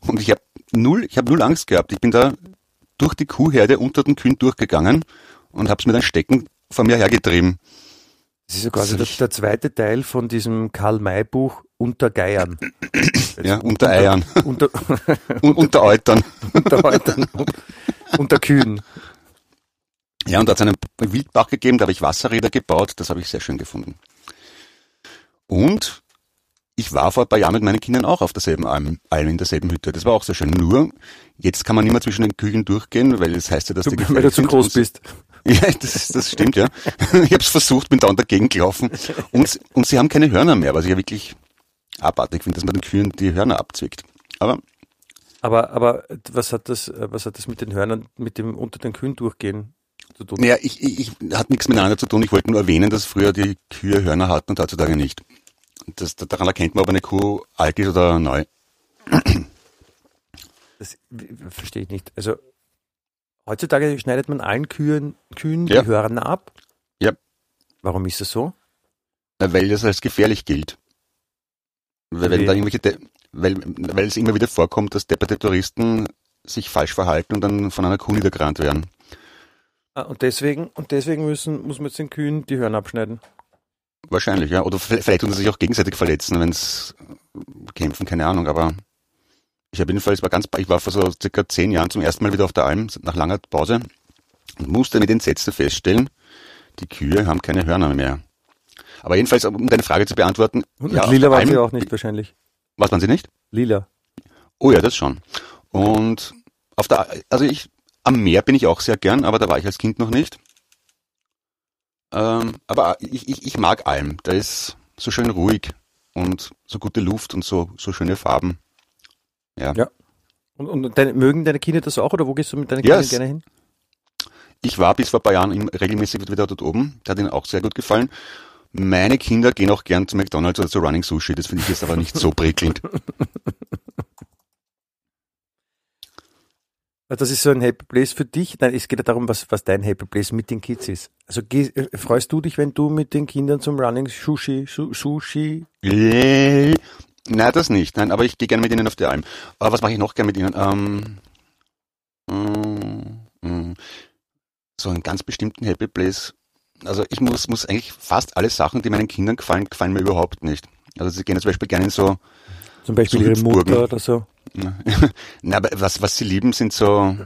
Und ich habe null, ich habe null Angst gehabt. Ich bin da durch die Kuhherde unter den Kühen durchgegangen und habe es mit einem Stecken vor mir hergetrieben. Das ist so quasi der, der zweite Teil von diesem Karl-May-Buch Unter Geiern. Ja, unter Eiern. Unter, Und unter Eutern. unter, unter, unter Kühen. Ja, und da hat es einen Wildbach gegeben, da habe ich Wasserräder gebaut, das habe ich sehr schön gefunden. Und ich war vor ein paar Jahren mit meinen Kindern auch auf derselben Alm, Alm in derselben Hütte. Das war auch sehr schön. Nur, jetzt kann man nicht mehr zwischen den Küchen durchgehen, weil das heißt ja, dass Du, die weil du zu groß Und- bist. Ja, das, das stimmt, ja. Ich habe es versucht, bin dauernd dagegen gelaufen. Und, und sie haben keine Hörner mehr, was ich ja wirklich abartig finde, dass man den Kühen die Hörner abzwickt. Aber Aber, aber was hat das, was hat das mit den Hörnern, mit dem unter den Kühen durchgehen zu tun? naja, ich, ich, ich hat nichts miteinander zu tun. Ich wollte nur erwähnen, dass früher die Kühe Hörner hatten und heutzutage nicht. Das, daran erkennt man, ob eine Kuh alt ist oder neu. Das verstehe ich nicht. Also heutzutage schneidet man allen Kühen, Kühen Ja. die Hörner ab. Ja. Warum ist das so? Weil das als gefährlich gilt. Weil, wenn da irgendwelche, De weil, weil es immer wieder vorkommt, dass depperte Touristen sich falsch verhalten und dann von einer Kuh niedergerannt werden. Ah, und deswegen, und deswegen müssen, muss man jetzt den Kühen die Hörner abschneiden. Wahrscheinlich, ja. Oder vielleicht vielleicht tun sie sich auch gegenseitig verletzen, wenn es kämpfen, keine Ahnung. Aber ich habe jedenfalls war ganz, ich war vor so circa zehn Jahren zum ersten Mal wieder auf der Alm nach langer Pause und musste mit Entsetzen feststellen, die Kühe haben keine Hörner mehr. Aber jedenfalls, um deine Frage zu beantworten, Und ja, lila waren sie auch nicht wahrscheinlich. Was waren sie nicht? Lila. Oh ja, das schon. Und auf der, also ich, am Meer bin ich auch sehr gern, aber da war ich als Kind noch nicht. Ähm, aber ich, ich, ich mag Alm. Da ist so schön ruhig und so gute Luft und so, so schöne Farben. Ja. Ja. Und, und deine, mögen deine Kinder das auch oder wo gehst du mit deinen Ja, Kindern gerne hin? Ich war bis vor ein paar Jahren regelmäßig wieder dort oben. Das hat ihnen auch sehr gut gefallen. Meine Kinder gehen auch gern zu McDonalds oder zu Running Sushi. Das finde ich jetzt aber nicht so prickelnd. Also Das ist so ein Happy Place für dich. Nein, es geht ja darum, was, was dein Happy Place mit den Kids ist. Also geh, äh, freust du dich, wenn du mit den Kindern zum Running Sushi, Su, Sushi? Äh, Nein, das nicht. Nein, aber ich gehe gerne mit Ihnen auf die Alm. Aber was mache ich noch gerne mit Ihnen? Ähm, mm, mm, so einen ganz bestimmten Happy Place. Also ich muss, muss eigentlich fast alle Sachen, die meinen Kindern gefallen, gefallen mir überhaupt nicht. Also sie gehen zum Beispiel gerne in so, Zum Beispiel So ihre Hüpfburgen. Mutter oder so. na, aber was, was sie lieben, sind so,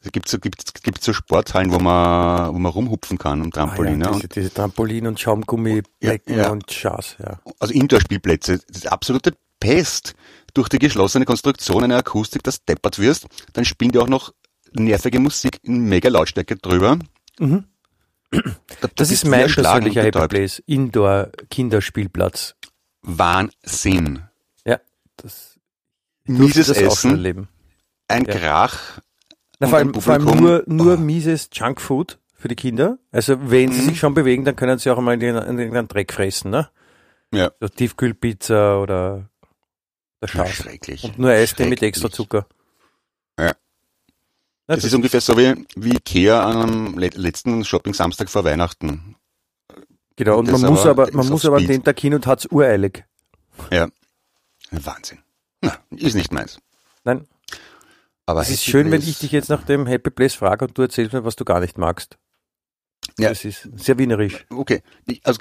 es gibt so, gibt, gibt so Sporthallen, wo man, wo man rumhupfen kann am Trampolin. Ah, ja, ne? diese, diese Trampolin und Schaumgummi, Ja, ja. und Schaß, ja. also Indoor-Spielplätze, das ist absolute Pest. Durch die geschlossene Konstruktion einer Akustik, das deppert wirst, dann spielen die auch noch nervige Musik in mega Lautstärke drüber. Mhm. Da- Das bist ist mein persönlicher Happy. Place. Indoor-Kinderspielplatz. Wahnsinn. Ja, das, Mieses das Essen, erleben. ein Ja. Krach. Na, vor, allem, vor allem nur, nur Oh. mieses Junkfood für die Kinder. Also wenn sie Mhm. sich schon bewegen, dann können sie auch einmal in den, in den Dreck fressen, ne? Ja. So Tiefkühlpizza oder der Ja, Schaß. schrecklich. Und nur Eistee mit extra Zucker. Ja. Das ist ungefähr so wie, wie Ikea le- letzten Shopping-Samstag vor Weihnachten. genau, und das man muss aber man muss aber an den Tag hin und hat's ureilig. Wahnsinn. Na, ist nicht meins. Nein, Aber es ist Happy schön, wenn Place- ich dich jetzt nach dem Happy Place frage und du erzählst mir, was du gar nicht magst. Ja. Das ist sehr wienerisch. Okay, also,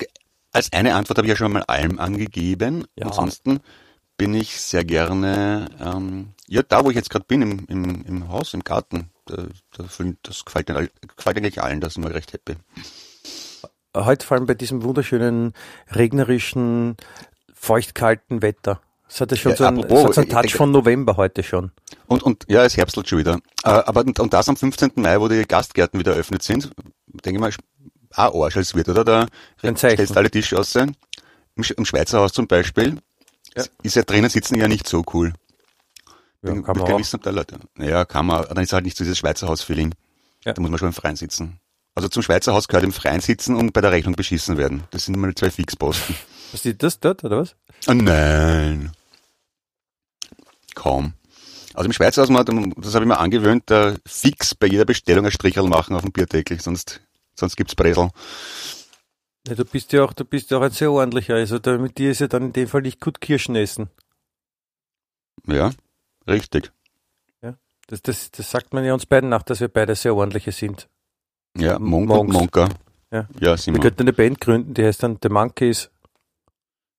als eine Antwort habe ich ja schon mal Alm angegeben. Ja. Ansonsten bin ich sehr gerne, ähm, ja, da wo ich jetzt gerade bin, im, im, im Haus, im Garten, da, da, fühlen- das gefällt, gefällt eigentlich allen, da sind wir recht happy. Heute vor allem bei diesem wunderschönen, regnerischen, feuchtkalten Wetter. Es hat ja schon Ja, so, einen, apropos, so einen ich Touch denke- von November heute schon. Und, und ja, es herbstelt schon wieder. Äh, aber und, das am 15. Mai, wo die Gastgärten wieder eröffnet sind, denke ich mal, auch Arsch als wird, oder? Da Ein Zeichen. stellst alle Tische aus. Im, Im Schweizer Haus zum Beispiel Ja. ist ja drinnen sitzen ja nicht so cool. Ja, Bin- kann man kein auch. Wissen, ob da Leute. Ja, kann man. Dann ist halt nicht so dieses Schweizer Haus-Feeling. Ja. Da muss man schon im Freien sitzen. Also zum Schweizer Haus gehört im Freien sitzen und bei der Rechnung beschissen werden. Das sind mal zwei Fixposten. Was ist das dort, oder was? Ah, nein. Kaum. Also im Schweizer Haus, das habe ich mir angewöhnt, da fix bei jeder Bestellung ein Stricherl machen auf dem Bierdeckel, sonst, sonst gibt's Bresel. Ja, du bist ja auch, du bist ja auch ein sehr ordentlicher. Also da, mit dir ist ja dann in dem Fall nicht gut Kirschen essen. Ja, Richtig. Das, das, das sagt man ja uns beiden nach, dass wir beide sehr ordentliche sind. Ja, Monk und. Monka. Ja. Ja, sind Wir wir. könnten eine Band gründen, die heißt dann The Monkeys.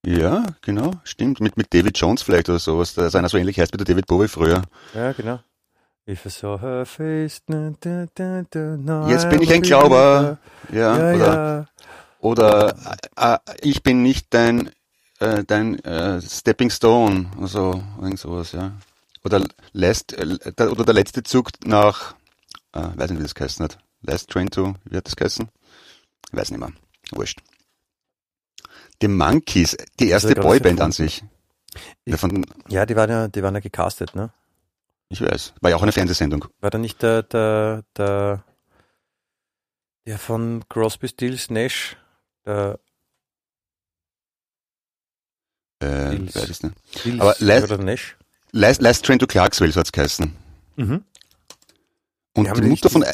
Ja, genau, stimmt. Mit, mit David Jones vielleicht oder sowas. Da ist einer so ähnlich heißt wie der David Bowie früher. Ja, genau. If I saw her face, da, da, now Jetzt bin ich ein Glauber. Ja. Ja, oder, ja. oder äh, äh, ich bin nicht dein, äh, dein äh, Stepping Stone oder so, irgend sowas, ja. Oder last, äh, der, oder der letzte Zug nach, äh, weiß nicht, wie das geheißen hat. Last Train to, wie hat das geheißen? Weiß nicht mehr. Wurscht. The Monkeys, die erste er Boyband an sich. Ja, von, Ja, die waren ja, die waren ja gecastet, ne? ich weiß. War ja auch eine Fernsehsendung. War da nicht der, der, der, der von Crosby, Stills, Nash, der Äh, Stills. weiß ich nicht. Stills Aber Last- oder Nash? Last, Last Train to Clarksville, so hat's geheißen. Mhm. Und Die die Mutter von,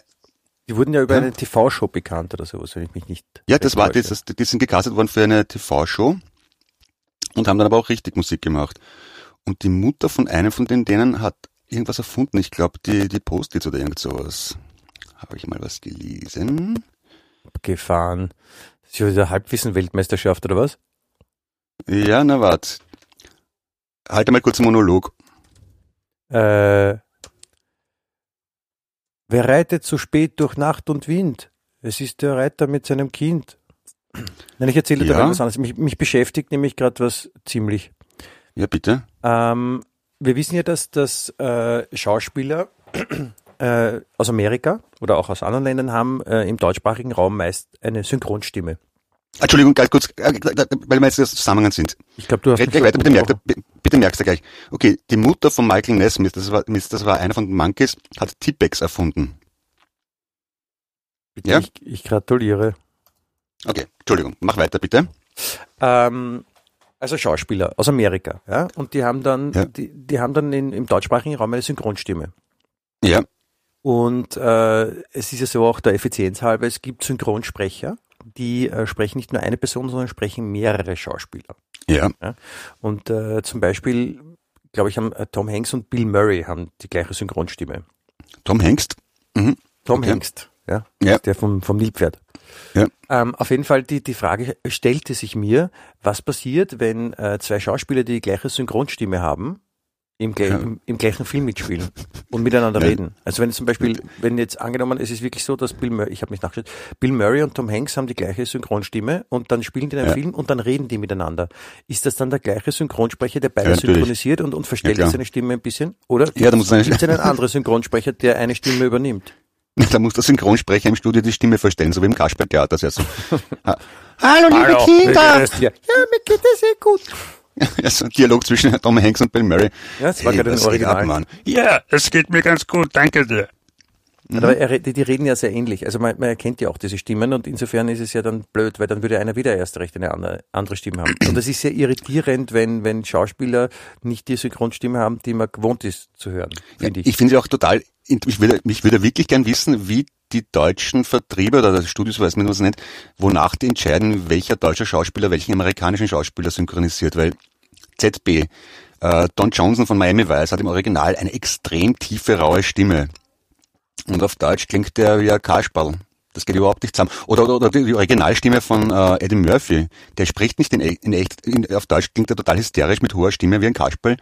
Die wurden ja über Ja. eine TV-Show bekannt oder sowas, wenn ich mich nicht. Ja, das war, täusche. das, die sind gecastet worden für eine TV-Show und haben dann aber auch richtig Musik gemacht. Und die Mutter von einem von den denen hat irgendwas erfunden. Ich glaube, die, die Post-its oder irgend sowas. Habe ich mal was gelesen? Gefahren. Das ist ja wieder Halbwissen-Weltmeisterschaft oder was? Ja, na wart. Halte mal kurz einen Monolog. Äh, wer reitet so spät durch Nacht und Wind? Es ist der Reiter mit seinem Kind. Nein, ich erzähle dir Ja. mal was anderes. Mich, mich beschäftigt nämlich gerade was ziemlich. Ja, bitte. Ähm, wir wissen ja, dass, dass äh, Schauspieler äh, aus Amerika oder auch aus anderen Ländern haben äh, im deutschsprachigen Raum meist eine Synchronstimme. Entschuldigung, ganz kurz, äh, weil wir jetzt das Zusammenhang sind. Ich glaube, du hast Red gleich weiter, bitte merkt, bitte merkst du gleich. Okay, die Mutter von Michael Nesmith, das war, das war einer von den Monkeys, hat T-Pex erfunden. Bitte, Ja? ich, ich gratuliere. Okay, Entschuldigung, mach weiter bitte. Ähm, also Schauspieler aus Amerika, ja, und die haben dann, Ja. die, die haben dann in, im deutschsprachigen Raum eine Synchronstimme. Ja, Und äh, es ist ja so auch der Effizienz halber, es gibt Synchronsprecher, die äh, sprechen nicht nur eine Person, sondern sprechen mehrere Schauspieler. ja, Und äh, zum Beispiel, glaube ich, haben äh, Tom Hanks und Bill Murray haben die gleiche Synchronstimme. Tom Hengst. Mhm. Tom Okay. Hengst, ja, Ja. der vom, vom Nilpferd. Ja. Ähm, auf jeden Fall, die, die Frage stellte sich mir, was passiert, wenn äh, zwei Schauspieler die gleiche Synchronstimme haben, im, gleich, Ja. im, im gleichen Film mitspielen und miteinander Ja. reden. Also wenn zum Beispiel, wenn jetzt angenommen, es ist wirklich so, dass Bill Murray, ich habe nicht nachgeschaut, Bill Murray und Tom Hanks haben die gleiche Synchronstimme und dann spielen die in einem Ja. Film und dann reden die miteinander. Ist das dann der gleiche Synchronsprecher, der beide Ja, synchronisiert und, und verstellt Ja, seine Stimme ein bisschen? Oder Ja, da muss gibt es einen anderen Synchronsprecher, der eine Stimme übernimmt? Da muss der Synchronsprecher im Studio die Stimme verstellen, so wie im Kasperltheater. Heißt so, ha- Hallo, liebe Hallo, Kinder! Ja, mir geht es sehr gut. Ja, so ein Dialog zwischen Tom Hanks und Bill Murray. Ja, das war gerade ein Original. ab, Mann? Ja, es geht mir ganz gut, danke dir. Aber er, die, die reden ja sehr ähnlich. Also man, man erkennt ja auch diese Stimmen und insofern ist es ja dann blöd, weil dann würde einer wieder erst recht eine andere, andere Stimme haben. Und das ist sehr irritierend, wenn, wenn Schauspieler nicht die Synchronstimme haben, die man gewohnt ist zu hören, finde Ich, ich. finde sie auch total, ich würde, ich würde wirklich gern wissen, wie die deutschen Vertriebe oder die Studios, weiß man, was es nennt, wonach die entscheiden, welcher deutscher Schauspieler welchen amerikanischen Schauspieler synchronisiert, weil ZB, äh, Don Johnson von Miami Vice hat im Original eine extrem tiefe, raue Stimme. Und auf Deutsch klingt der wie ein Kasperl. Das geht überhaupt nicht zusammen. Oder, oder, oder die Originalstimme von äh, Eddie Murphy. Der spricht nicht in, in echt, in, auf Deutsch klingt er total hysterisch mit hoher Stimme wie ein Kasperl.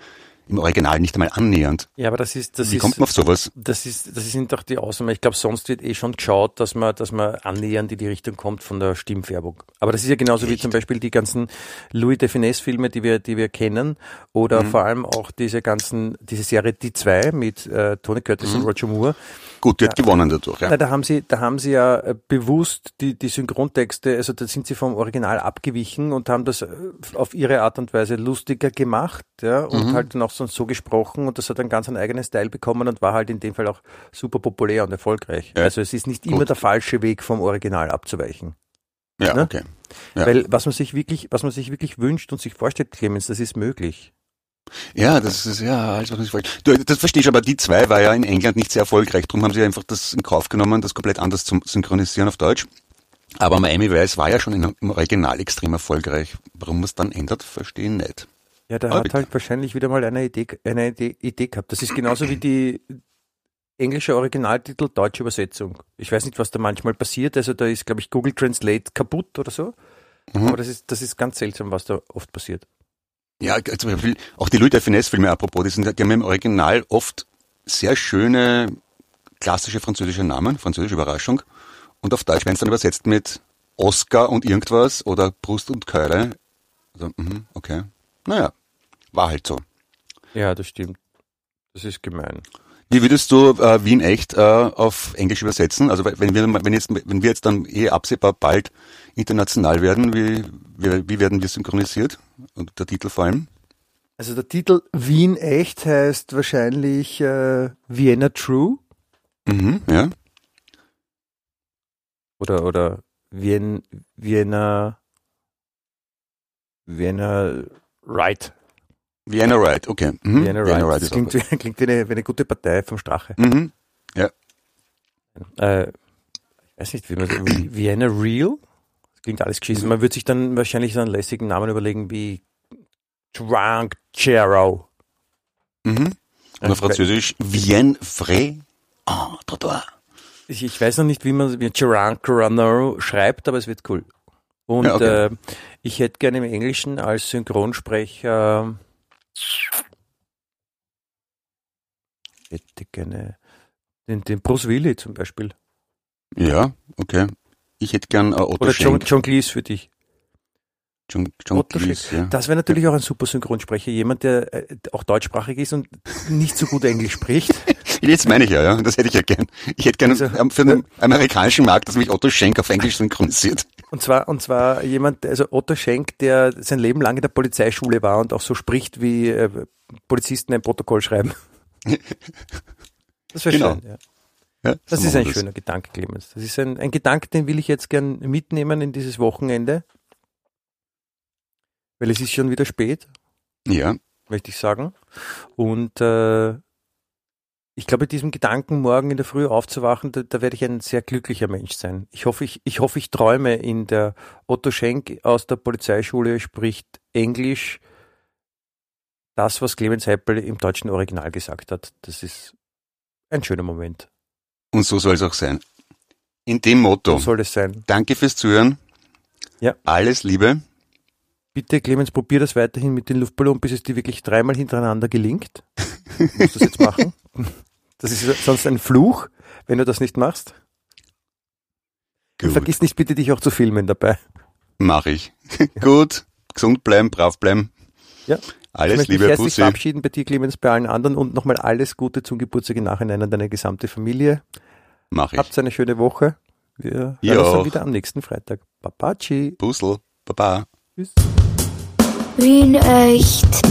Im Original nicht einmal annähernd. Ja, aber das ist, das Wie ist, kommt man auf sowas? das ist, das sind doch die Ausnahmen. Ich glaube, sonst wird eh schon geschaut, dass man, dass man annähernd in die Richtung kommt von der Stimmfärbung. Aber das ist ja genauso wie zum Beispiel die ganzen Louis de Finesse Filme, die wir, die wir kennen, oder Mhm. vor allem auch diese ganzen, diese Serie Die zwei mit äh, Tony Curtis Mhm. und Roger Moore. Gut, die hat gewonnen dadurch. Ja. Na, da haben sie, da haben sie ja äh, bewusst die, die Synchrontexte, also da sind sie vom Original abgewichen und haben das äh, auf ihre Art und Weise lustiger gemacht, ja, und halt dann auch sonst so gesprochen und das hat einen ganz einen eigenen Style bekommen und war halt in dem Fall auch super populär und erfolgreich. Ja. Also es ist nicht immer Gut. der falsche Weg vom Original abzuweichen. Ja, ne? okay. Ja. Weil was man sich wirklich, was man sich wirklich wünscht und sich vorstellt, Clemens, das ist möglich. Ja, das ist ja. Du, das verstehe ich, aber die zwei war ja in England nicht sehr erfolgreich. Darum haben sie einfach das in Kauf genommen, das komplett anders zu synchronisieren auf Deutsch. Aber Miami Vice war ja schon im Original extrem erfolgreich. Warum man es dann ändert, verstehe ich nicht. Ja, Aber hat bitte. halt wahrscheinlich wieder mal eine Idee, eine Idee, Idee gehabt. Das ist genauso wie die englische Originaltitel, deutsche Übersetzung. Ich weiß nicht, was da manchmal passiert. Also da ist, glaube ich, Google Translate kaputt oder so. Mhm. Aber das ist, das ist ganz seltsam, was da oft passiert. Ja, zum Beispiel auch die Louis de Finesse-Filme, apropos, die, sind, die haben im Original oft sehr schöne klassische französische Namen, französische Überraschung. Und auf Deutsch werden es dann übersetzt mit Oscar und irgendwas oder Brust und Keule. Also, mhm, okay. Naja, war halt so. Ja, das stimmt. Das ist gemein. Wie würdest du äh, Wien echt äh, auf Englisch übersetzen? Also wenn wir, wenn, jetzt, wenn wir jetzt dann eh absehbar bald international werden, wie, wie, wie werden wir synchronisiert? Und der Titel vor allem? Also der Titel Wien echt heißt wahrscheinlich äh, Vienna True Mhm, ja. oder oder Wien, Vienna Vienna Right. Vienna Right, okay. Mhm. Vienna Right. ist Das klingt, wie, klingt wie, eine, wie eine gute Partei vom Strache. Mhm. Äh, ich weiß nicht, wie man wie- Vienna Real? Das klingt alles geschissen. Man würde sich dann wahrscheinlich so einen lässigen Namen überlegen wie Drunk Chero. Mhm. Äh, Und auf Französisch Vienne Frais en trottoir. Ich, ich weiß noch nicht, wie man wie Drunk Runner schreibt, aber es wird cool. Und Ja, okay. äh, ich hätte gerne im Englischen als Synchronsprecher hätte gerne den, den Bruce Willis zum Beispiel. Ja, okay. Ich hätte gern äh, Otto Oder John. John Cleese für dich. John, John Otto Cleese, ja. Das wäre natürlich auch ein super Synchronsprecher, jemand, der äh, auch deutschsprachig ist und nicht so gut Englisch spricht. Jetzt meine ich ja, ja. Das hätte ich ja gern. Ich hätte gern Also, ähm, für den amerikanischen Markt, dass mich Otto Schenk auf Englisch synchronisiert. Und zwar, und zwar jemand, also Otto Schenk, der sein Leben lang in der Polizeischule war und auch so spricht, wie äh, Polizisten ein Protokoll schreiben. Das wäre Genau. schön, ja. Ja, Das ist ein wir schöner Gedanke, Clemens. Das ist ein, ein Gedanke, den will ich jetzt gern mitnehmen in dieses Wochenende. Weil es ist schon wieder spät, Ja, möchte ich sagen. Und äh, ich glaube, mit diesem Gedanken, morgen in der Früh aufzuwachen, da, da werde ich ein sehr glücklicher Mensch sein. Ich hoffe, ich, ich hoffe, ich träume in der Otto Schenk aus der Polizeischule spricht Englisch. Das, was Clemens Heppel im deutschen Original gesagt hat, das ist ein schöner Moment. und so soll es auch sein. In dem Motto, So soll es sein. danke fürs Zuhören. Ja. Alles Liebe. Bitte, Clemens, probier das weiterhin mit den Luftballonen, bis es dir wirklich dreimal hintereinander gelingt. Du musst das jetzt machen. Das ist sonst ein Fluch, wenn du das nicht machst. Gut, Vergiss nicht bitte, dich auch zu filmen dabei. mach ich. Gut, gesund bleiben, brav bleiben. Ja. ich Alles möchte mich Liebe, herzlich Pussy. verabschieden bei dir, Clemens, bei allen anderen und nochmal alles Gute zum Geburtstag im Nachhinein an deine gesamte Familie. Mach ich. Habt eine schöne Woche. Wir hören Ihr uns dann wieder am nächsten Freitag. Babaci. Puzzle. Baba. Tschüss. Wien echt.